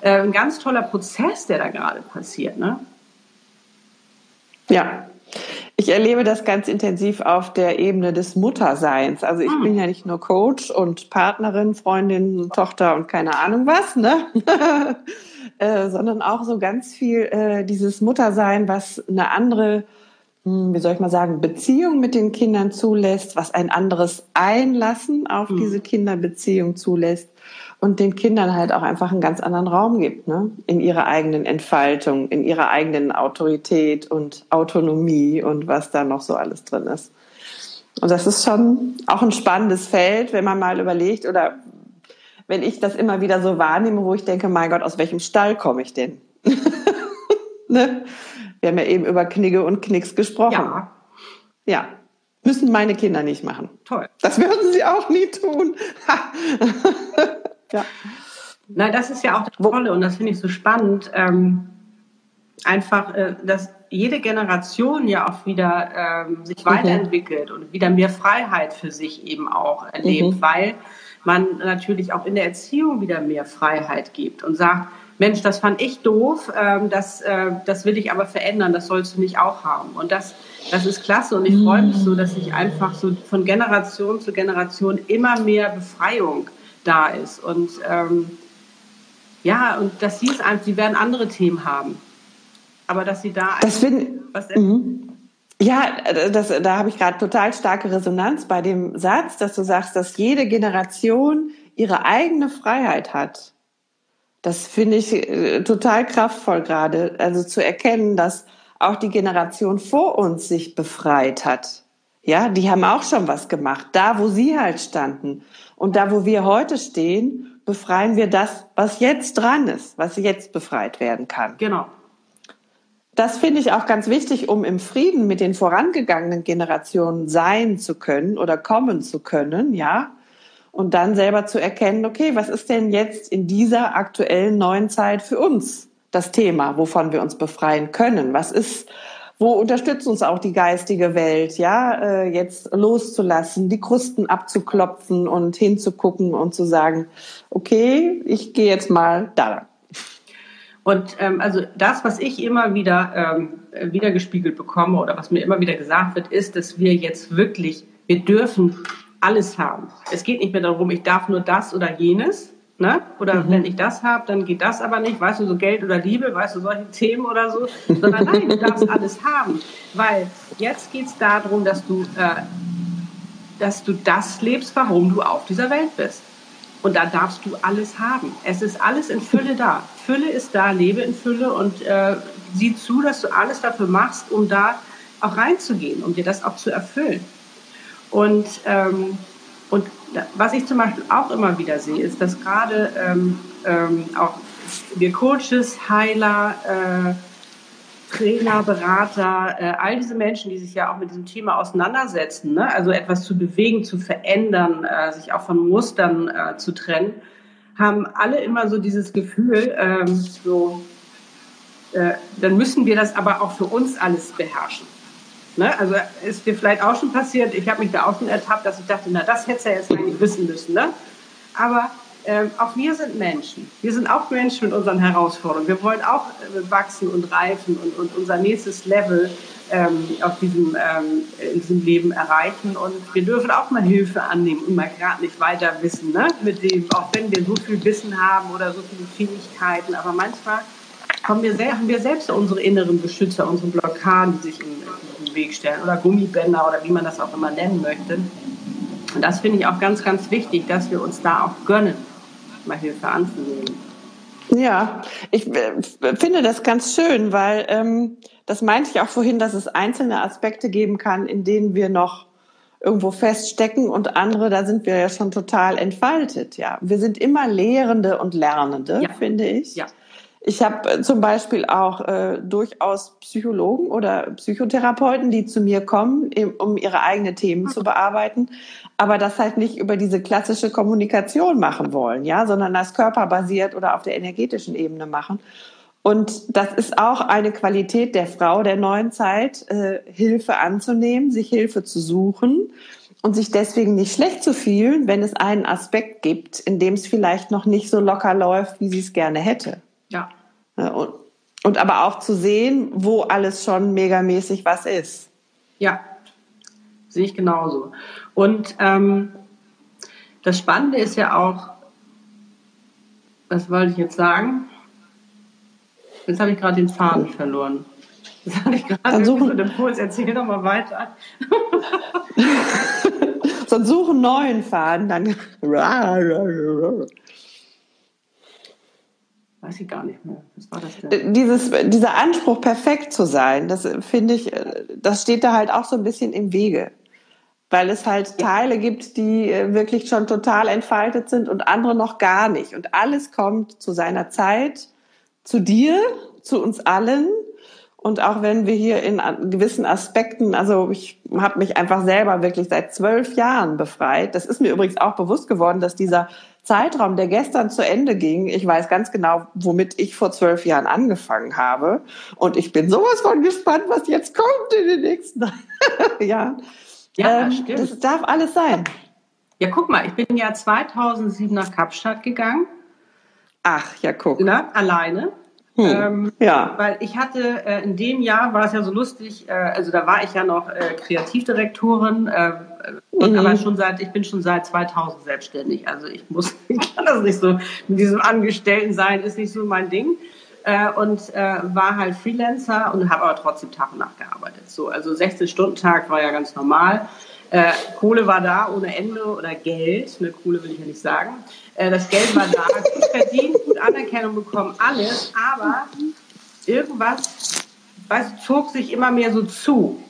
[SPEAKER 1] äh, ein ganz toller Prozess, der da gerade passiert. Ne?
[SPEAKER 2] Ja, ich erlebe das ganz intensiv auf der Ebene des Mutterseins. Also ich hm. bin ja nicht nur Coach und Partnerin, Freundin, Tochter und keine Ahnung was, ne? äh, sondern auch so ganz viel äh, dieses Muttersein, was eine andere, hm, wie soll ich mal sagen, Beziehung mit den Kindern zulässt, was ein anderes Einlassen auf hm. diese Kinderbeziehung zulässt und den Kindern halt auch einfach einen ganz anderen Raum gibt, ne? in ihrer eigenen Entfaltung, in ihrer eigenen Autorität und Autonomie und was da noch so alles drin ist. Und das ist schon auch ein spannendes Feld, wenn man mal überlegt oder wenn ich das immer wieder so wahrnehme, wo ich denke, mein Gott, aus welchem Stall komme ich denn? ne? Wir haben ja eben über Knigge und Knicks gesprochen. Ja. Ja. Müssen meine Kinder nicht machen.
[SPEAKER 1] Toll.
[SPEAKER 2] Das würden sie auch nie tun.
[SPEAKER 1] Ja. Na, das ist ja auch das Tolle und das finde ich so spannend. Ähm, einfach, äh, dass jede Generation ja auch wieder ähm, sich mhm. weiterentwickelt und wieder mehr Freiheit für sich eben auch erlebt, mhm. weil man natürlich auch in der Erziehung wieder mehr Freiheit gibt und sagt, Mensch, das fand ich doof, ähm, das, äh, das will ich aber verändern, das sollst du nicht auch haben. Und das, das ist klasse und ich freue mich so, dass ich einfach so von Generation zu Generation immer mehr Befreiung da ist. Und ähm, ja, und dass sie es einfach, sie werden andere Themen haben. Aber dass sie da
[SPEAKER 2] das find, was mhm. Ja, das, da habe ich gerade total starke Resonanz bei dem Satz, dass du sagst, dass jede Generation ihre eigene Freiheit hat. Das finde ich äh, total kraftvoll gerade. Also zu erkennen, dass auch die Generation vor uns sich befreit hat. Ja, die haben auch schon was gemacht, da wo sie halt standen. Und da, wo wir heute stehen, befreien wir das, was jetzt dran ist, was jetzt befreit werden kann.
[SPEAKER 1] Genau.
[SPEAKER 2] Das finde ich auch ganz wichtig, um im Frieden mit den vorangegangenen Generationen sein zu können oder kommen zu können, ja. Und dann selber zu erkennen, okay, was ist denn jetzt in dieser aktuellen neuen Zeit für uns das Thema, wovon wir uns befreien können? Was ist wo unterstützt uns auch die geistige Welt, ja, äh, jetzt loszulassen, die Krusten abzuklopfen und hinzugucken und zu sagen, okay, ich gehe jetzt mal da lang.
[SPEAKER 1] Und ähm, also das, was ich immer wieder ähm, wieder bekomme oder was mir immer wieder gesagt wird, ist, dass wir jetzt wirklich, wir dürfen alles haben. Es geht nicht mehr darum, ich darf nur das oder jenes, Ne? Oder mhm. wenn ich das habe, dann geht das aber nicht, weißt du, so Geld oder Liebe, weißt du, solche Themen oder so, sondern nein, du darfst alles haben, weil jetzt geht es darum, dass du, äh, dass du das lebst, warum du auf dieser Welt bist. Und da darfst du alles haben. Es ist alles in Fülle da. Fülle ist da, lebe in Fülle und äh, sieh zu, dass du alles dafür machst, um da auch reinzugehen, um dir das auch zu erfüllen. Und ähm, und was ich zum Beispiel auch immer wieder sehe, ist, dass gerade ähm, ähm, auch wir Coaches, Heiler, äh, Trainer, Berater, äh, all diese Menschen, die sich ja auch mit diesem Thema auseinandersetzen, ne? also etwas zu bewegen, zu verändern, äh, sich auch von Mustern äh, zu trennen, haben alle immer so dieses Gefühl, ähm, so, äh, dann müssen wir das aber auch für uns alles beherrschen. Ne? Also ist dir vielleicht auch schon passiert, ich habe mich da auch schon ertappt, dass ich dachte, na das hättest du ja jetzt eigentlich wissen müssen. Ne? Aber ähm, auch wir sind Menschen. Wir sind auch Menschen mit unseren Herausforderungen. Wir wollen auch äh, wachsen und reifen und, und unser nächstes Level ähm, auf diesem, ähm, in diesem Leben erreichen. Und wir dürfen auch mal Hilfe annehmen und mal gerade nicht weiter wissen, ne? mit dem, auch wenn wir so viel Wissen haben oder so viele Fähigkeiten. Aber manchmal haben wir, haben wir selbst unsere inneren Beschützer, unsere Blockaden, die sich in, in den Weg stellen oder Gummibänder oder wie man das auch immer nennen möchte. Und das finde ich auch ganz, ganz wichtig, dass wir uns da auch gönnen, mal Hilfe anzunehmen.
[SPEAKER 2] Ja, ich äh, finde das ganz schön, weil ähm, das meinte ich auch vorhin, dass es einzelne Aspekte geben kann, in denen wir noch irgendwo feststecken und andere, da sind wir ja schon total entfaltet. Ja, wir sind immer Lehrende und Lernende, ja. finde ich. Ja. Ich habe äh, zum Beispiel auch äh, durchaus Psychologen oder Psychotherapeuten, die zu mir kommen, um ihre eigenen Themen zu bearbeiten, aber das halt nicht über diese klassische Kommunikation machen wollen, ja, sondern das körperbasiert oder auf der energetischen Ebene machen. Und das ist auch eine Qualität der Frau der neuen Zeit, äh, Hilfe anzunehmen, sich Hilfe zu suchen und sich deswegen nicht schlecht zu fühlen, wenn es einen Aspekt gibt, in dem es vielleicht noch nicht so locker läuft, wie sie es gerne hätte. Ja. Und, und aber auch zu sehen, wo alles schon megamäßig was ist.
[SPEAKER 1] Ja, sehe ich genauso. Und ähm, das Spannende ist ja auch, was wollte ich jetzt sagen? Jetzt habe ich gerade den Faden verloren. Das hatte ich gerade
[SPEAKER 2] so
[SPEAKER 1] den Impuls. Erzähl doch mal weiter.
[SPEAKER 2] Sonst suchen neuen Faden. Dann
[SPEAKER 1] weiß ich gar nicht mehr. Was war das denn?
[SPEAKER 2] Äh, dieses, dieser Anspruch, perfekt zu sein, das äh, finde ich, äh, das steht da halt auch so ein bisschen im Wege. Weil es halt Teile gibt, die wirklich schon total entfaltet sind und andere noch gar nicht. Und alles kommt zu seiner Zeit, zu dir, zu uns allen. Und auch wenn wir hier in gewissen Aspekten, also ich habe mich einfach selber wirklich seit zwölf Jahren befreit. Das ist mir übrigens auch bewusst geworden, dass dieser Zeitraum, der gestern zu Ende ging, ich weiß ganz genau, womit ich vor zwölf Jahren angefangen habe. Und ich bin sowas von gespannt, was jetzt kommt in den nächsten Jahren. Ja, ähm, stimmt. Das darf alles sein.
[SPEAKER 1] Ja, guck mal, ich bin ja 2007 nach Kapstadt gegangen.
[SPEAKER 2] Ach, ja, guck.
[SPEAKER 1] Na, alleine. Hm, ähm, ja. Weil ich hatte äh, in dem Jahr war es ja so lustig, äh, also da war ich ja noch äh, Kreativdirektorin, äh, mhm. aber schon seit, ich bin schon seit 2000 selbstständig. Also ich muss, ich kann das nicht so, mit diesem Angestellten sein, ist nicht so mein Ding. Äh, und äh, war halt Freelancer und habe aber trotzdem Tag und Nacht gearbeitet. So, also 16-Stunden-Tag war ja ganz normal. Äh, Kohle war da ohne Ende oder Geld, ne, Kohle will ich ja nicht sagen. Äh, das Geld war da, gut verdient, gut Anerkennung bekommen, alles, aber irgendwas, weißt, zog sich immer mehr so zu.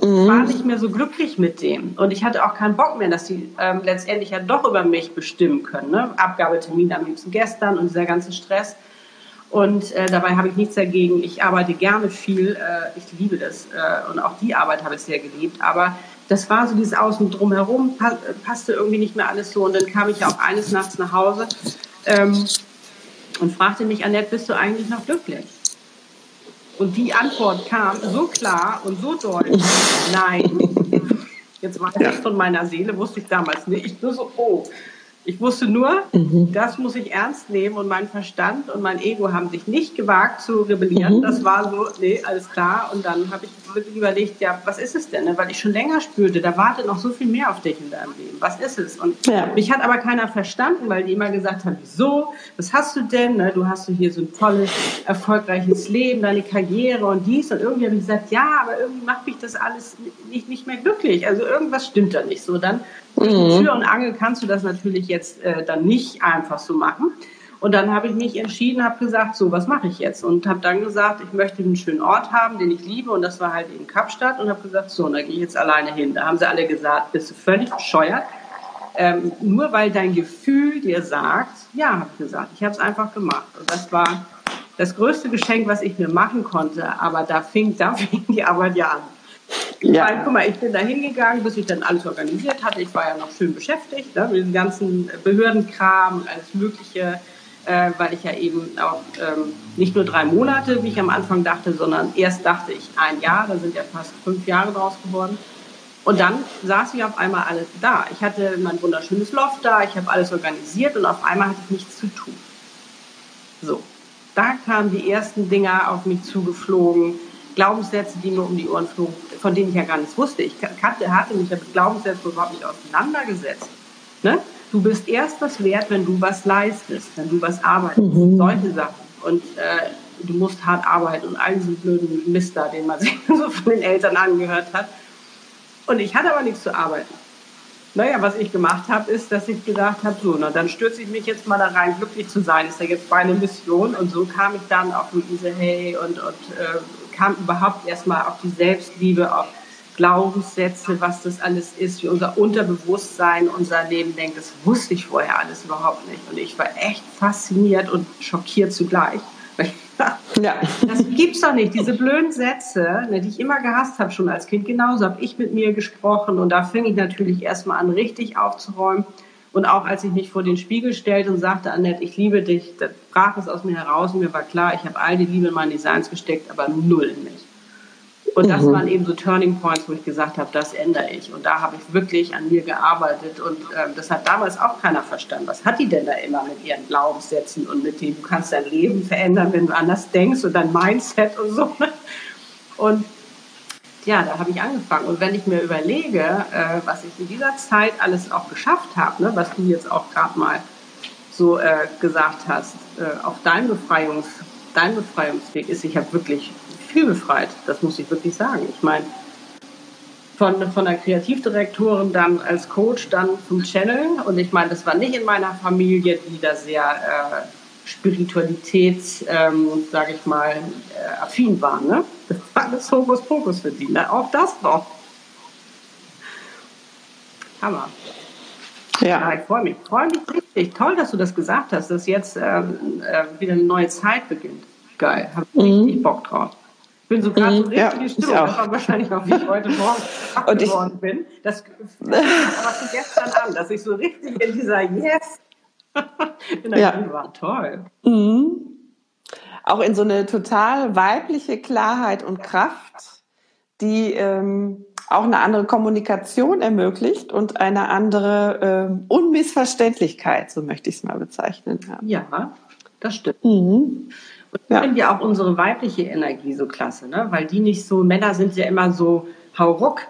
[SPEAKER 1] Mhm. War nicht mehr so glücklich mit dem. Und ich hatte auch keinen Bock mehr, dass die ähm, letztendlich ja doch über mich bestimmen können. Ne? Abgabetermin am liebsten gestern und dieser ganze Stress. Und äh, dabei habe ich nichts dagegen. Ich arbeite gerne viel. Äh, ich liebe das. Äh, und auch die Arbeit habe ich sehr geliebt. Aber das war so dieses Außen drumherum, passte irgendwie nicht mehr alles so. Und dann kam ich auch eines Nachts nach Hause ähm, und fragte mich, Annette, bist du eigentlich noch glücklich? Und die Antwort kam so klar und so deutlich, nein. Jetzt war ich ja. von meiner Seele, wusste ich damals nicht. Nur so, oh, Ich wusste nur, mhm. das muss ich ernst nehmen und mein Verstand und mein Ego haben sich nicht gewagt zu rebellieren. Mhm. Das war so, nee, alles klar. Und dann habe ich wirklich überlegt, ja, was ist es denn? Ne? Weil ich schon länger spürte, da wartet noch so viel mehr auf dich in deinem Leben. Was ist es? Und ja. mich hat aber keiner verstanden, weil die immer gesagt haben, wieso? Was hast du denn? Ne? Du hast du hier so ein tolles, erfolgreiches Leben, deine Karriere und dies. Und irgendwie habe ich gesagt, ja, aber irgendwie macht mich das alles nicht, nicht mehr glücklich. Also irgendwas stimmt da nicht so. Dann zwischen mhm. Tür und Angel kannst du das natürlich jetzt äh, dann nicht einfach so machen. Und dann habe ich mich entschieden, habe gesagt, so, was mache ich jetzt? Und habe dann gesagt, ich möchte einen schönen Ort haben, den ich liebe. Und das war halt in Kapstadt. Und habe gesagt, so, da gehe ich jetzt alleine hin. Da haben sie alle gesagt, bist du völlig bescheuert. Ähm, nur weil dein Gefühl dir sagt, ja, habe ich gesagt, ich habe es einfach gemacht. Und das war das größte Geschenk, was ich mir machen konnte. Aber da fing, da fing die Arbeit ja an. Ja. Weil, guck mal, ich bin da hingegangen, bis ich dann alles organisiert hatte. Ich war ja noch schön beschäftigt ne, mit dem ganzen Behördenkram und alles Mögliche, äh, weil ich ja eben auch ähm, nicht nur drei Monate, wie ich am Anfang dachte, sondern erst dachte ich ein Jahr, da sind ja fast fünf Jahre draus geworden. Und dann saß ich auf einmal alles da. Ich hatte mein wunderschönes Loft da, ich habe alles organisiert und auf einmal hatte ich nichts zu tun. So, da kamen die ersten Dinger auf mich zugeflogen Glaubenssätze, die mir um die Ohren flogen, von denen ich ja gar nichts wusste. Ich kannte, hatte mich ja mit Glaubenssätzen überhaupt nicht auseinandergesetzt. Ne? Du bist erst was wert, wenn du was leistest, wenn du was arbeitest. Mhm. Solche Sachen. Und äh, du musst hart arbeiten und all diesen blöden Mister, den man sich so von den Eltern angehört hat. Und ich hatte aber nichts zu arbeiten. Naja, was ich gemacht habe, ist, dass ich gesagt habe, so, na, dann stürze ich mich jetzt mal da rein, glücklich zu sein, ist ja jetzt meine Mission. Und so kam ich dann auf Luise Hey und, und äh, kam überhaupt erstmal auf die Selbstliebe, auf Glaubenssätze, was das alles ist, wie unser Unterbewusstsein unser Leben denkt. Das wusste ich vorher alles überhaupt nicht. Und ich war echt fasziniert und schockiert zugleich. Ja. Das gibt's doch nicht. Diese blöden Sätze, ne, die ich immer gehasst habe, schon als Kind, genauso habe ich mit mir gesprochen. Und da fing ich natürlich erstmal an, richtig aufzuräumen. Und auch als ich mich vor den Spiegel stellte und sagte, Annette, ich liebe dich, da brach es aus mir heraus und mir war klar, ich habe all die Liebe in meine Designs gesteckt, aber null in mich. Und das mhm. waren eben so Turning Points, wo ich gesagt habe, das ändere ich. Und da habe ich wirklich an mir gearbeitet. Und äh, das hat damals auch keiner verstanden. Was hat die denn da immer mit ihren Glaubenssätzen und mit dem, du kannst dein Leben verändern, wenn du anders denkst und dein Mindset und so. Und ja, da habe ich angefangen. Und wenn ich mir überlege, äh, was ich in dieser Zeit alles auch geschafft habe, ne, was du jetzt auch gerade mal so äh, gesagt hast, äh, auf dein, Befreiungs, dein Befreiungsweg ist, ich habe wirklich viel befreit. Das muss ich wirklich sagen. Ich meine, von, von der Kreativdirektorin dann als Coach dann zum Channeln. Und ich meine, das war nicht in meiner Familie, die da sehr äh, Spiritualität, ähm, sage ich mal, äh, affin war. Ne? Das war alles Hokuspokus für die. Ne? Auch das noch. Hammer. Ja. ja ich freue mich. freue mich richtig. Toll, dass du das gesagt hast, dass jetzt ähm, äh, wieder eine neue Zeit beginnt. Geil. Habe ich mhm. richtig Bock drauf. Ich bin so gerade so richtig ja, Stimmung. Das war wahrscheinlich auch, wie ich heute Morgen wach geworden bin. Das aber von gestern an, dass ich so richtig in dieser Yes in ja. war. Toll. Mhm.
[SPEAKER 2] Auch in so eine total weibliche Klarheit und Kraft, die ähm, auch eine andere Kommunikation ermöglicht und eine andere ähm, Unmissverständlichkeit, so möchte ich es mal bezeichnen.
[SPEAKER 1] Ja, ja das stimmt. Mhm. Und ich ja. finde ja auch unsere weibliche Energie so klasse, ne? weil die nicht so, Männer sind ja immer so hauruck,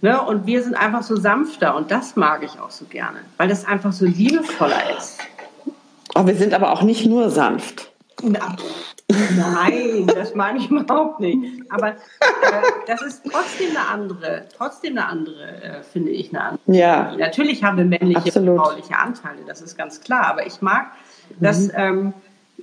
[SPEAKER 1] ne? und wir sind einfach so sanfter und das mag ich auch so gerne, weil das einfach so liebevoller ist.
[SPEAKER 2] Oh, wir sind aber auch nicht nur sanft.
[SPEAKER 1] Nein, das meine ich überhaupt nicht. Aber äh, das ist trotzdem eine andere, trotzdem eine andere, äh, finde ich, eine andere. Ja. Natürlich haben wir männliche Absolut. und frauliche Anteile, das ist ganz klar. Aber ich mag, mhm. dass ähm,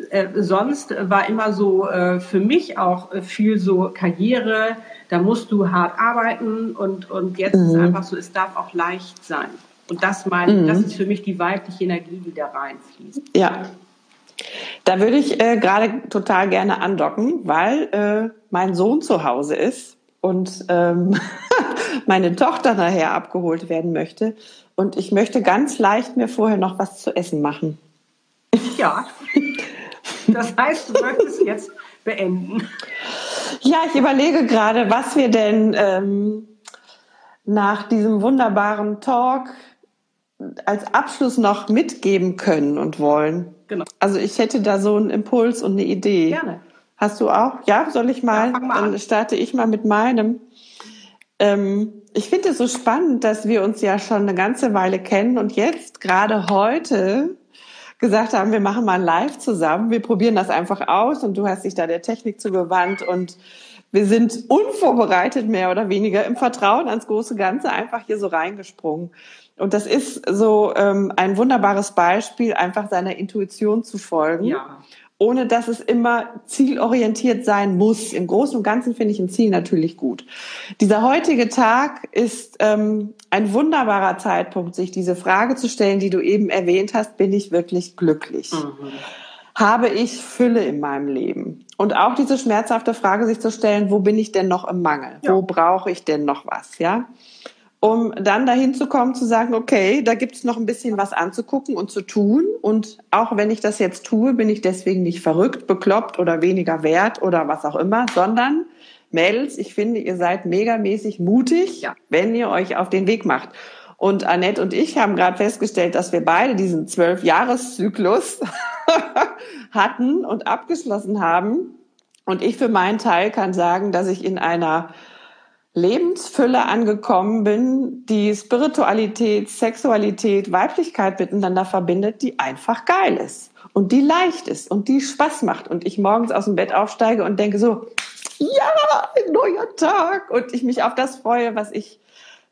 [SPEAKER 1] äh, sonst war immer so äh, für mich auch viel so Karriere, da musst du hart arbeiten und, und jetzt mhm. ist einfach so, es darf auch leicht sein. Und das meine mhm. das ist für mich die weibliche Energie, die da reinfließt.
[SPEAKER 2] Ja. Da würde ich äh, gerade total gerne andocken, weil äh, mein Sohn zu Hause ist und ähm, meine Tochter nachher abgeholt werden möchte. Und ich möchte ganz leicht mir vorher noch was zu essen machen.
[SPEAKER 1] Ja. Das heißt, du möchtest jetzt beenden.
[SPEAKER 2] Ja, ich überlege gerade, was wir denn ähm, nach diesem wunderbaren Talk als Abschluss noch mitgeben können und wollen?
[SPEAKER 1] Genau.
[SPEAKER 2] Also ich hätte da so einen Impuls und eine Idee.
[SPEAKER 1] Gerne.
[SPEAKER 2] Hast du auch? Ja, soll ich mal?
[SPEAKER 1] Ja, mal
[SPEAKER 2] Dann
[SPEAKER 1] an.
[SPEAKER 2] starte ich mal mit meinem. Ähm, ich finde es so spannend, dass wir uns ja schon eine ganze Weile kennen und jetzt gerade heute gesagt haben, wir machen mal ein Live zusammen. Wir probieren das einfach aus und du hast dich da der Technik zugewandt und wir sind unvorbereitet mehr oder weniger im Vertrauen ans große Ganze einfach hier so reingesprungen. Und das ist so ähm, ein wunderbares Beispiel, einfach seiner Intuition zu folgen
[SPEAKER 1] Ja.
[SPEAKER 2] Ohne dass es immer zielorientiert sein muss. Im Großen und Ganzen finde ich ein Ziel natürlich gut. Dieser heutige Tag ist ähm, ein wunderbarer Zeitpunkt, sich diese Frage zu stellen, die du eben erwähnt hast, bin ich wirklich glücklich?
[SPEAKER 1] Mhm.
[SPEAKER 2] Habe ich Fülle in meinem Leben? Und auch diese schmerzhafte Frage sich zu stellen, wo bin ich denn noch im Mangel?
[SPEAKER 1] Ja.
[SPEAKER 2] Wo brauche ich denn noch was? Ja? Um dann dahin zu kommen, zu sagen, okay, da gibt es noch ein bisschen was anzugucken und zu tun. Und auch wenn ich das jetzt tue, bin ich deswegen nicht verrückt, bekloppt oder weniger wert oder was auch immer, sondern Mädels, ich finde, ihr seid megamäßig mutig,
[SPEAKER 1] Ja.
[SPEAKER 2] wenn ihr euch auf den Weg macht. Und Annette und ich haben gerade festgestellt, dass wir beide diesen Zwölf-Jahres-Zyklus hatten und abgeschlossen haben. Und ich für meinen Teil kann sagen, dass ich in einer Lebensfülle angekommen bin, die Spiritualität, Sexualität, Weiblichkeit miteinander verbindet, die einfach geil ist und die leicht ist und die Spaß macht. Und ich morgens aus dem Bett aufsteige und denke so, ja, ein neuer Tag. Und ich mich auf das freue, was ich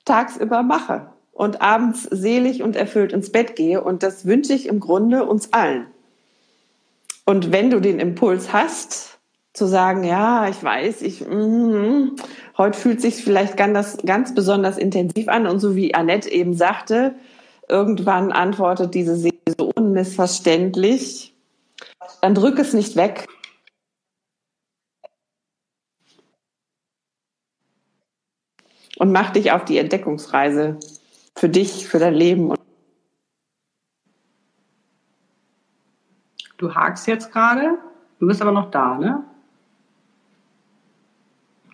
[SPEAKER 2] tagsüber mache und abends selig und erfüllt ins Bett gehe. Und das wünsche ich im Grunde uns allen. Und wenn du den Impuls hast, zu sagen, ja, ich weiß, ich, mm, heute fühlt sich vielleicht ganz, ganz besonders intensiv an und so wie Annette eben sagte, irgendwann antwortet diese Seele so unmissverständlich, dann drück es nicht weg. Und mach dich auf die Entdeckungsreise für dich, für dein Leben.
[SPEAKER 1] Du hakst jetzt gerade, du bist aber noch da, ne?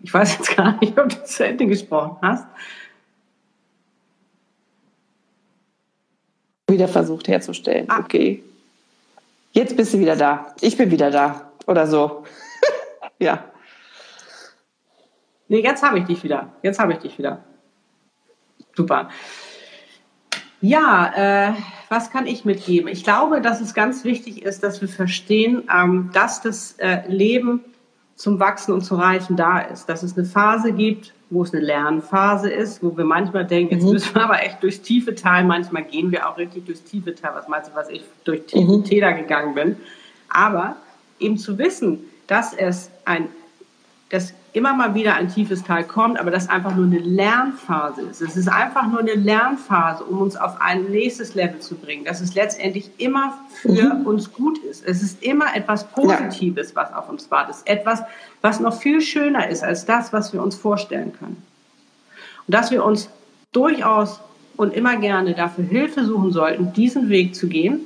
[SPEAKER 1] Ich weiß jetzt gar nicht, ob du zu Ende gesprochen hast.
[SPEAKER 2] Wieder versucht herzustellen.
[SPEAKER 1] Ah.
[SPEAKER 2] Okay. Jetzt bist du wieder da. Ich bin wieder da. Oder so. ja.
[SPEAKER 1] Nee, jetzt habe ich dich wieder. Jetzt habe ich dich wieder. Super. Ja, äh, was kann ich mitgeben? Ich glaube, dass es ganz wichtig ist, dass wir verstehen, ähm, dass das äh, Leben zum Wachsen und zu Reifen da ist. Dass es eine Phase gibt, wo es eine Lernphase ist, wo wir manchmal denken, jetzt
[SPEAKER 2] Mhm.
[SPEAKER 1] müssen wir aber echt durchs tiefe Tal. Manchmal gehen wir auch richtig durchs tiefe Tal. Was meinst du, was ich durch tiefe
[SPEAKER 2] Mhm.
[SPEAKER 1] Täler gegangen bin? Aber eben zu wissen, dass es ein dass immer mal wieder ein tiefes Tal kommt, aber das einfach nur eine Lernphase ist. Es ist einfach nur eine Lernphase, um uns auf ein nächstes Level zu bringen, dass es letztendlich immer für uns gut ist. Es ist immer etwas Positives, was auf uns wartet. Etwas, was noch viel schöner ist als das, was wir uns vorstellen können. Und dass wir uns durchaus und immer gerne dafür Hilfe suchen sollten, diesen Weg zu gehen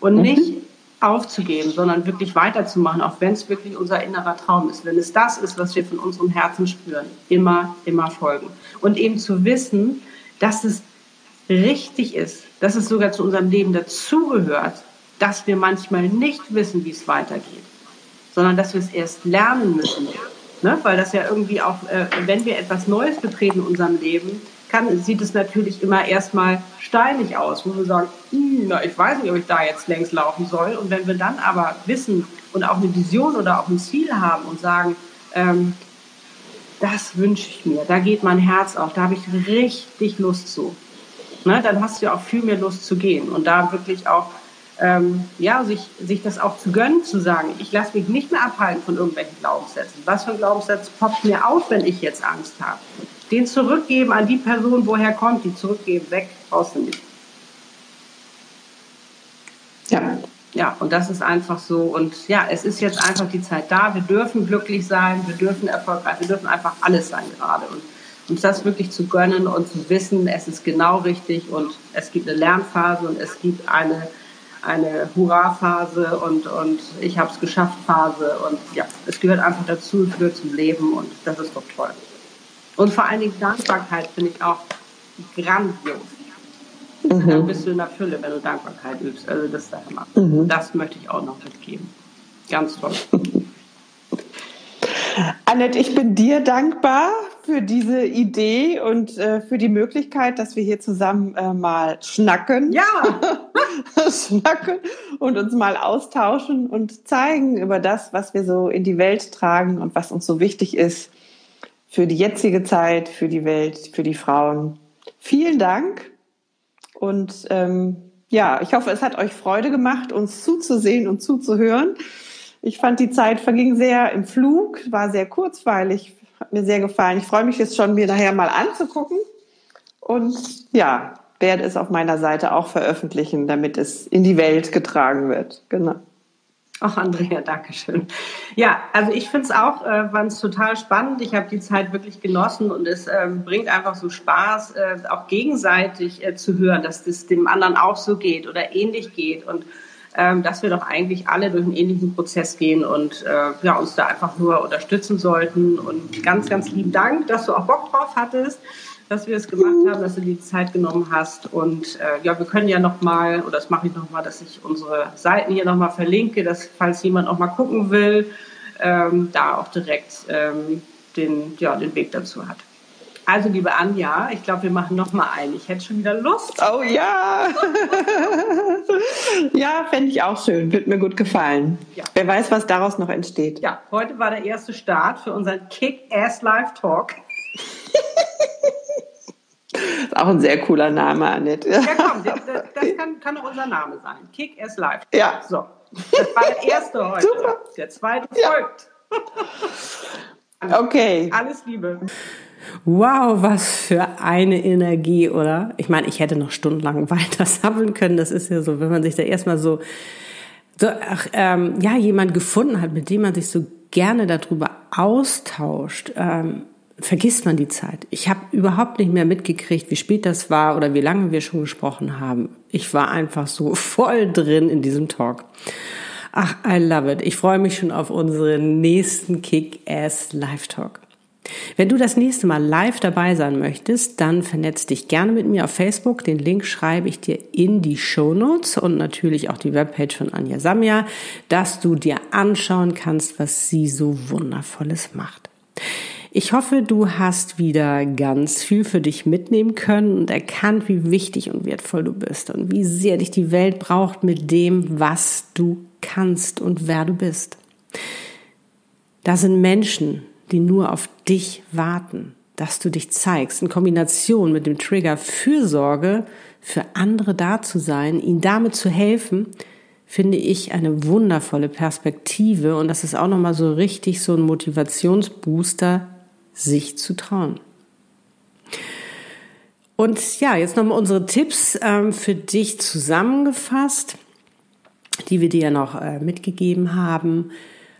[SPEAKER 1] und nicht aufzugeben, sondern wirklich weiterzumachen, auch wenn es wirklich unser innerer Traum ist. Wenn es das ist, was wir von unserem Herzen spüren, immer, immer folgen. Und eben zu wissen, dass es richtig ist, dass es sogar zu unserem Leben dazugehört, dass wir manchmal nicht wissen, wie es weitergeht, sondern dass wir es erst lernen müssen. Ne? Weil das ja irgendwie auch, äh, wenn wir etwas Neues betreten in unserem Leben, kann, sieht es natürlich immer erstmal steinig aus, wo wir sagen, "Hm, na, ich weiß nicht, ob ich da jetzt längs laufen soll. Und wenn wir dann aber wissen und auch eine Vision oder auch ein Ziel haben und sagen, ähm, das wünsche ich mir, da geht mein Herz auf, da habe ich richtig Lust zu, ne, dann hast du ja auch viel mehr Lust zu gehen und da wirklich auch ähm, ja, sich, sich das auch zu gönnen, zu sagen, ich lasse mich nicht mehr abhalten von irgendwelchen Glaubenssätzen. Was für ein Glaubenssatz poppt mir auf, wenn ich jetzt Angst habe? Den zurückgeben an die Person, woher kommt, die zurückgeben, weg, brauchst du nicht.
[SPEAKER 2] Ja.
[SPEAKER 1] Ja, und das ist einfach so. Und ja, es ist jetzt einfach die Zeit da. Wir dürfen glücklich sein, wir dürfen erfolgreich, wir dürfen einfach alles sein gerade. Und uns das wirklich zu gönnen und zu wissen, es ist genau richtig und es gibt eine Lernphase und es gibt eine, eine Hurra-Phase und, und ich habe es geschafft Phase. Und ja, es gehört einfach dazu, es gehört zum Leben und das ist doch toll. Und vor allen Dingen Dankbarkeit finde ich auch grandios. mhm. dann bist du in der Fülle, wenn du Dankbarkeit übst. Also das, mhm. das möchte ich auch noch mitgeben. Ganz toll.
[SPEAKER 2] Annette, ich bin dir dankbar für diese Idee und äh, für die Möglichkeit, dass wir hier zusammen äh, mal schnacken.
[SPEAKER 1] Ja!
[SPEAKER 2] schnacken und uns mal austauschen und zeigen über das, was wir so in die Welt tragen und was uns so wichtig ist für die jetzige Zeit, für die Welt, für die Frauen. Vielen Dank und ähm, ja, ich hoffe, es hat euch Freude gemacht, uns zuzusehen und zuzuhören. Ich fand die Zeit verging sehr im Flug, war sehr kurzweilig, hat mir sehr gefallen. Ich freue mich jetzt schon, mir nachher mal anzugucken und ja, werde es auf meiner Seite auch veröffentlichen, damit es in die Welt getragen wird. Genau.
[SPEAKER 1] Ach, Andrea, danke schön. Ja, also ich finde es auch, äh, fand total spannend. Ich habe die Zeit wirklich genossen und es äh, bringt einfach so Spaß, äh, auch gegenseitig äh, zu hören, dass das dem anderen auch so geht oder ähnlich geht und ähm, dass wir doch eigentlich alle durch einen ähnlichen Prozess gehen und äh, ja, uns da einfach nur unterstützen sollten. Und ganz, ganz lieben Dank, dass du auch Bock drauf hattest, dass wir es gemacht haben, dass du die Zeit genommen hast. Und äh, ja, wir können ja nochmal, oder das mache ich nochmal, dass ich unsere Seiten hier nochmal verlinke, dass falls jemand auch mal gucken will, ähm, da auch direkt ähm, den, ja, den Weg dazu hat. Also, liebe Anja, ich glaube, wir machen noch mal ein. Ich hätte schon wieder Lust.
[SPEAKER 2] Oh ja. ja, fände ich auch schön. Wird mir gut gefallen. Ja. Wer weiß, was daraus noch entsteht.
[SPEAKER 1] Ja, heute war der erste Start für unseren Kick-Ass Live Talk.
[SPEAKER 2] ist auch ein sehr cooler Name, Annette.
[SPEAKER 1] Ja, komm, das, das kann, kann auch unser Name sein. Kick-Ass Live Talk.
[SPEAKER 2] Ja.
[SPEAKER 1] So, das war der erste heute. Super. Der zweite ja. folgt.
[SPEAKER 2] okay.
[SPEAKER 1] Alles Liebe. Wow, was für eine Energie, oder? Ich meine, ich hätte noch stundenlang weiter sammeln können. Das ist ja so, wenn man sich da erstmal so, so ach, ähm, ja, jemand gefunden hat, mit dem man sich so gerne darüber austauscht, ähm, vergisst man die Zeit. Ich habe überhaupt nicht mehr mitgekriegt, wie spät das war oder wie lange wir schon gesprochen haben. Ich war einfach so voll drin in diesem Talk. Ach, I love it. Ich freue mich schon auf unseren nächsten Kick-Ass Live-Talk. Wenn du das nächste Mal live dabei sein möchtest, dann vernetz dich gerne mit mir auf Facebook. Den Link schreibe ich dir in die Show Notes und natürlich auch die Webpage von Anja Samja, dass du dir anschauen kannst, was sie so wundervolles macht. Ich hoffe, du hast wieder ganz viel für dich mitnehmen können und erkannt, wie wichtig und wertvoll du bist und wie sehr dich die Welt braucht mit dem, was du kannst und wer du bist. Da sind Menschen, die nur auf dich warten, dass du dich zeigst, in Kombination mit dem Trigger Fürsorge für andere da zu sein, ihnen damit zu helfen, finde ich eine wundervolle Perspektive und das ist auch nochmal so richtig so ein Motivationsbooster, sich zu trauen. Und ja, jetzt nochmal unsere Tipps ähm, für dich zusammengefasst, die wir dir ja noch äh, mitgegeben haben.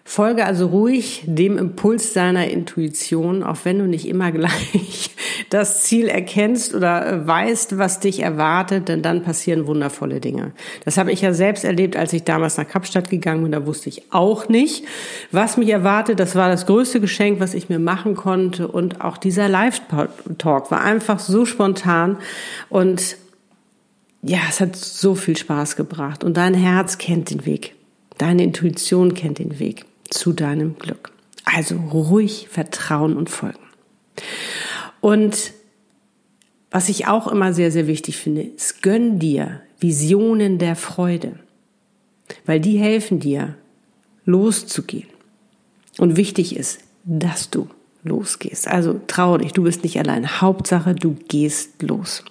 [SPEAKER 1] Folge also ruhig dem Impuls deiner Intuition, auch wenn du nicht immer gleich das Ziel erkennst oder äh, weißt, was dich erwartet, denn dann passieren wundervolle Dinge. Das habe ich ja selbst erlebt, als ich damals nach Kapstadt gegangen bin. Da wusste ich auch nicht, was mich erwartet. Das war das größte Geschenk, was ich mir machen konnte. Und auch dieser Live-Talk war einfach so spontan und ja, es hat so viel Spaß gebracht. Und dein Herz kennt den Weg. Deine Intuition kennt den Weg zu deinem Glück. Also ruhig vertrauen und folgen. Und was ich auch immer sehr, sehr wichtig finde, ist gönn dir Visionen der Freude, weil die helfen dir, loszugehen. Und wichtig ist, dass du losgehst. Also trau dich, du bist nicht allein. Hauptsache, du gehst los.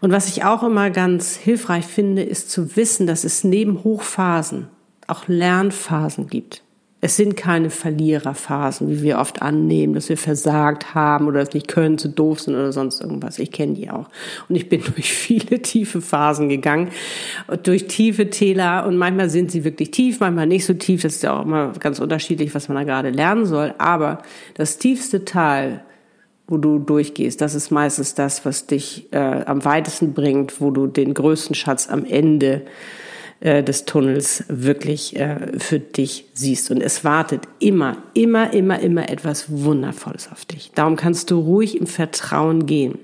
[SPEAKER 1] Und was ich auch immer ganz hilfreich finde, ist zu wissen, dass es neben Hochphasen auch Lernphasen gibt. Es sind keine Verliererphasen, wie wir oft annehmen, dass wir versagt haben oder es nicht können, zu doof sind oder sonst irgendwas. Ich kenne die auch. Und ich bin durch viele tiefe Phasen gegangen, durch tiefe Täler und manchmal sind sie wirklich tief, manchmal nicht so tief. Das ist ja auch immer ganz unterschiedlich, was man da gerade lernen soll. Aber das tiefste Tal, wo du durchgehst, das ist meistens das, was dich äh, am weitesten bringt, wo du den größten Schatz am Ende äh, des Tunnels wirklich äh, für dich siehst. Und es wartet immer, immer, immer, immer etwas Wundervolles auf dich. Darum kannst du ruhig im Vertrauen gehen.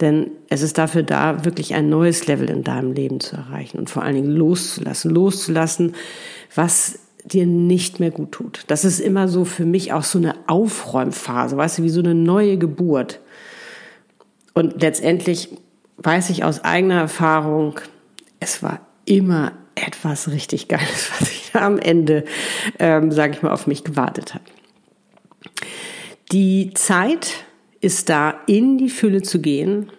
[SPEAKER 1] Denn es ist dafür da, wirklich ein neues Level in deinem Leben zu erreichen und vor allen Dingen loszulassen, loszulassen, was dir nicht mehr gut tut. Das ist immer so für mich auch so eine Aufräumphase, weißt du, wie so eine neue Geburt. Und letztendlich weiß ich aus eigener Erfahrung, es war immer etwas richtig Geiles, was ich da am Ende, ähm, sage ich mal, auf mich gewartet habe. Die Zeit ist da, in die Fülle zu gehen.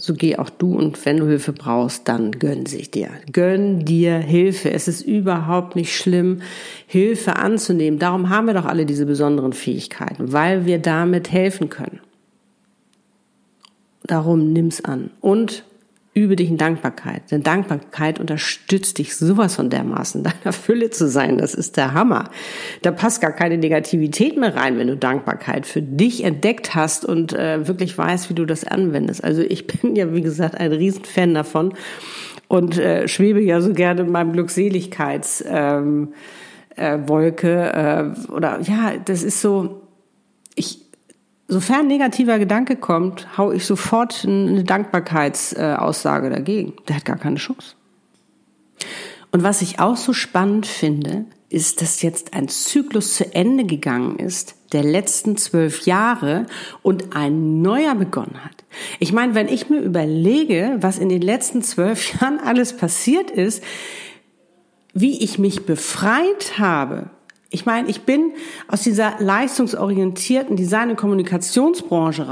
[SPEAKER 1] So geh auch du und wenn du Hilfe brauchst, dann gönn sich dir. Gönn dir Hilfe. Es ist überhaupt nicht schlimm, Hilfe anzunehmen. Darum haben wir doch alle diese besonderen Fähigkeiten, weil wir damit helfen können. Darum nimm's an. Und übe dich in Dankbarkeit. Denn Dankbarkeit unterstützt dich sowas von dermaßen, deiner Fülle zu sein. Das ist der Hammer. Da passt gar keine Negativität mehr rein, wenn du Dankbarkeit für dich entdeckt hast und äh, wirklich weißt, wie du das anwendest. Also ich bin ja, wie gesagt, ein Riesenfan davon und äh, schwebe ja so gerne in meinem Glückseligkeits ähm, äh, äh, oder ja, das ist so, ich Sofern negativer Gedanke kommt, hau ich sofort eine Dankbarkeitsaussage dagegen. Der hat gar keine Chance. Und was ich auch so spannend finde, ist, dass jetzt ein Zyklus zu Ende gegangen ist, der letzten zwölf Jahre und ein neuer begonnen hat. Ich meine, wenn ich mir überlege, was in den letzten zwölf Jahren alles passiert ist, wie ich mich befreit habe ich meine, ich bin aus dieser leistungsorientierten Design- und Kommunikationsbranche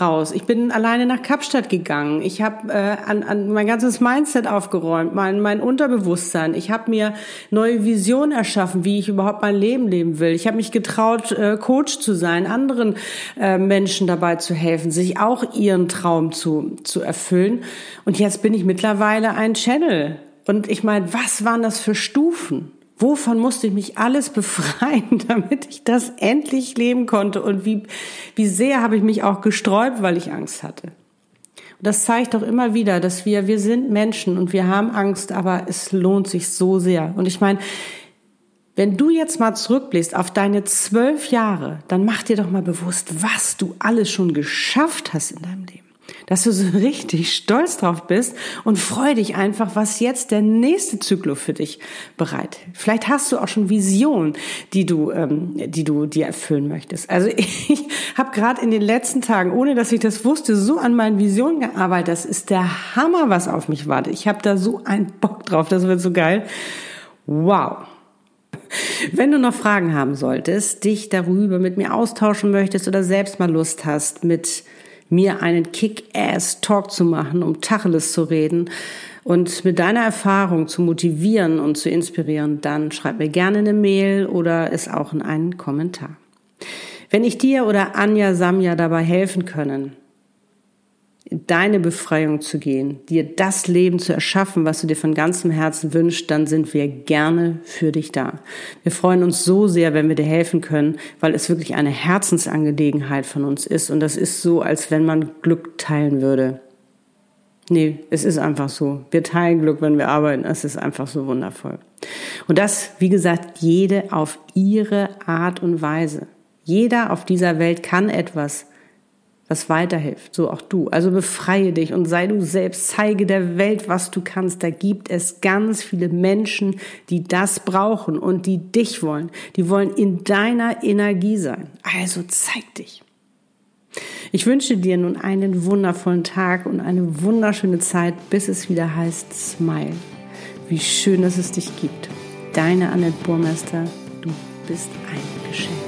[SPEAKER 1] raus. Ich bin alleine nach Kapstadt gegangen. Ich habe äh, an, an mein ganzes Mindset aufgeräumt, mein, mein Unterbewusstsein. Ich habe mir neue Visionen erschaffen, wie ich überhaupt mein Leben leben will. Ich habe mich getraut, äh, Coach zu sein, anderen äh, Menschen dabei zu helfen, sich auch ihren Traum zu, zu erfüllen. Und jetzt bin ich mittlerweile ein Channel. Und ich meine, was waren das für Stufen? Wovon musste ich mich alles befreien, damit ich das endlich leben konnte? Und wie, wie sehr habe ich mich auch gesträubt, weil ich Angst hatte? Und das zeigt doch immer wieder, dass wir, wir sind Menschen und wir haben Angst, aber es lohnt sich so sehr. Und ich meine, wenn du jetzt mal zurückblickst auf deine zwölf Jahre, dann mach dir doch mal bewusst, was du alles schon geschafft hast in deinem Leben dass du so richtig stolz drauf bist und freu dich einfach, was jetzt der nächste Zyklus für dich bereit. Vielleicht hast du auch schon Visionen, die du, ähm, die du dir erfüllen möchtest. Also ich habe gerade in den letzten Tagen, ohne dass ich das wusste, so an meinen Visionen gearbeitet. Das ist der Hammer, was auf mich wartet. Ich habe da so einen Bock drauf. Das wird so geil. Wow. Wenn du noch Fragen haben solltest, dich darüber mit mir austauschen möchtest oder selbst mal Lust hast, mit mir einen Kick-Ass-Talk zu machen, um Tacheles zu reden und mit deiner Erfahrung zu motivieren und zu inspirieren, dann schreib mir gerne eine Mail oder es auch in einen Kommentar. Wenn ich dir oder Anja Samja dabei helfen können, deine Befreiung zu gehen, dir das Leben zu erschaffen, was du dir von ganzem Herzen wünschst, dann sind wir gerne für dich da. Wir freuen uns so sehr, wenn wir dir helfen können, weil es wirklich eine Herzensangelegenheit von uns ist. Und das ist so, als wenn man Glück teilen würde. Nee, es ist einfach so. Wir teilen Glück, wenn wir arbeiten. Es ist einfach so wundervoll. Und das, wie gesagt, jede auf ihre Art und Weise. Jeder auf dieser Welt kann etwas was weiterhilft, so auch du. Also befreie dich und sei du selbst, zeige der Welt, was du kannst. Da gibt es ganz viele Menschen, die das brauchen und die dich wollen. Die wollen in deiner Energie sein. Also zeig dich. Ich wünsche dir nun einen wundervollen Tag und eine wunderschöne Zeit, bis es wieder heißt Smile. Wie schön, dass es dich gibt. Deine Annette Burmester, du bist ein Geschenk.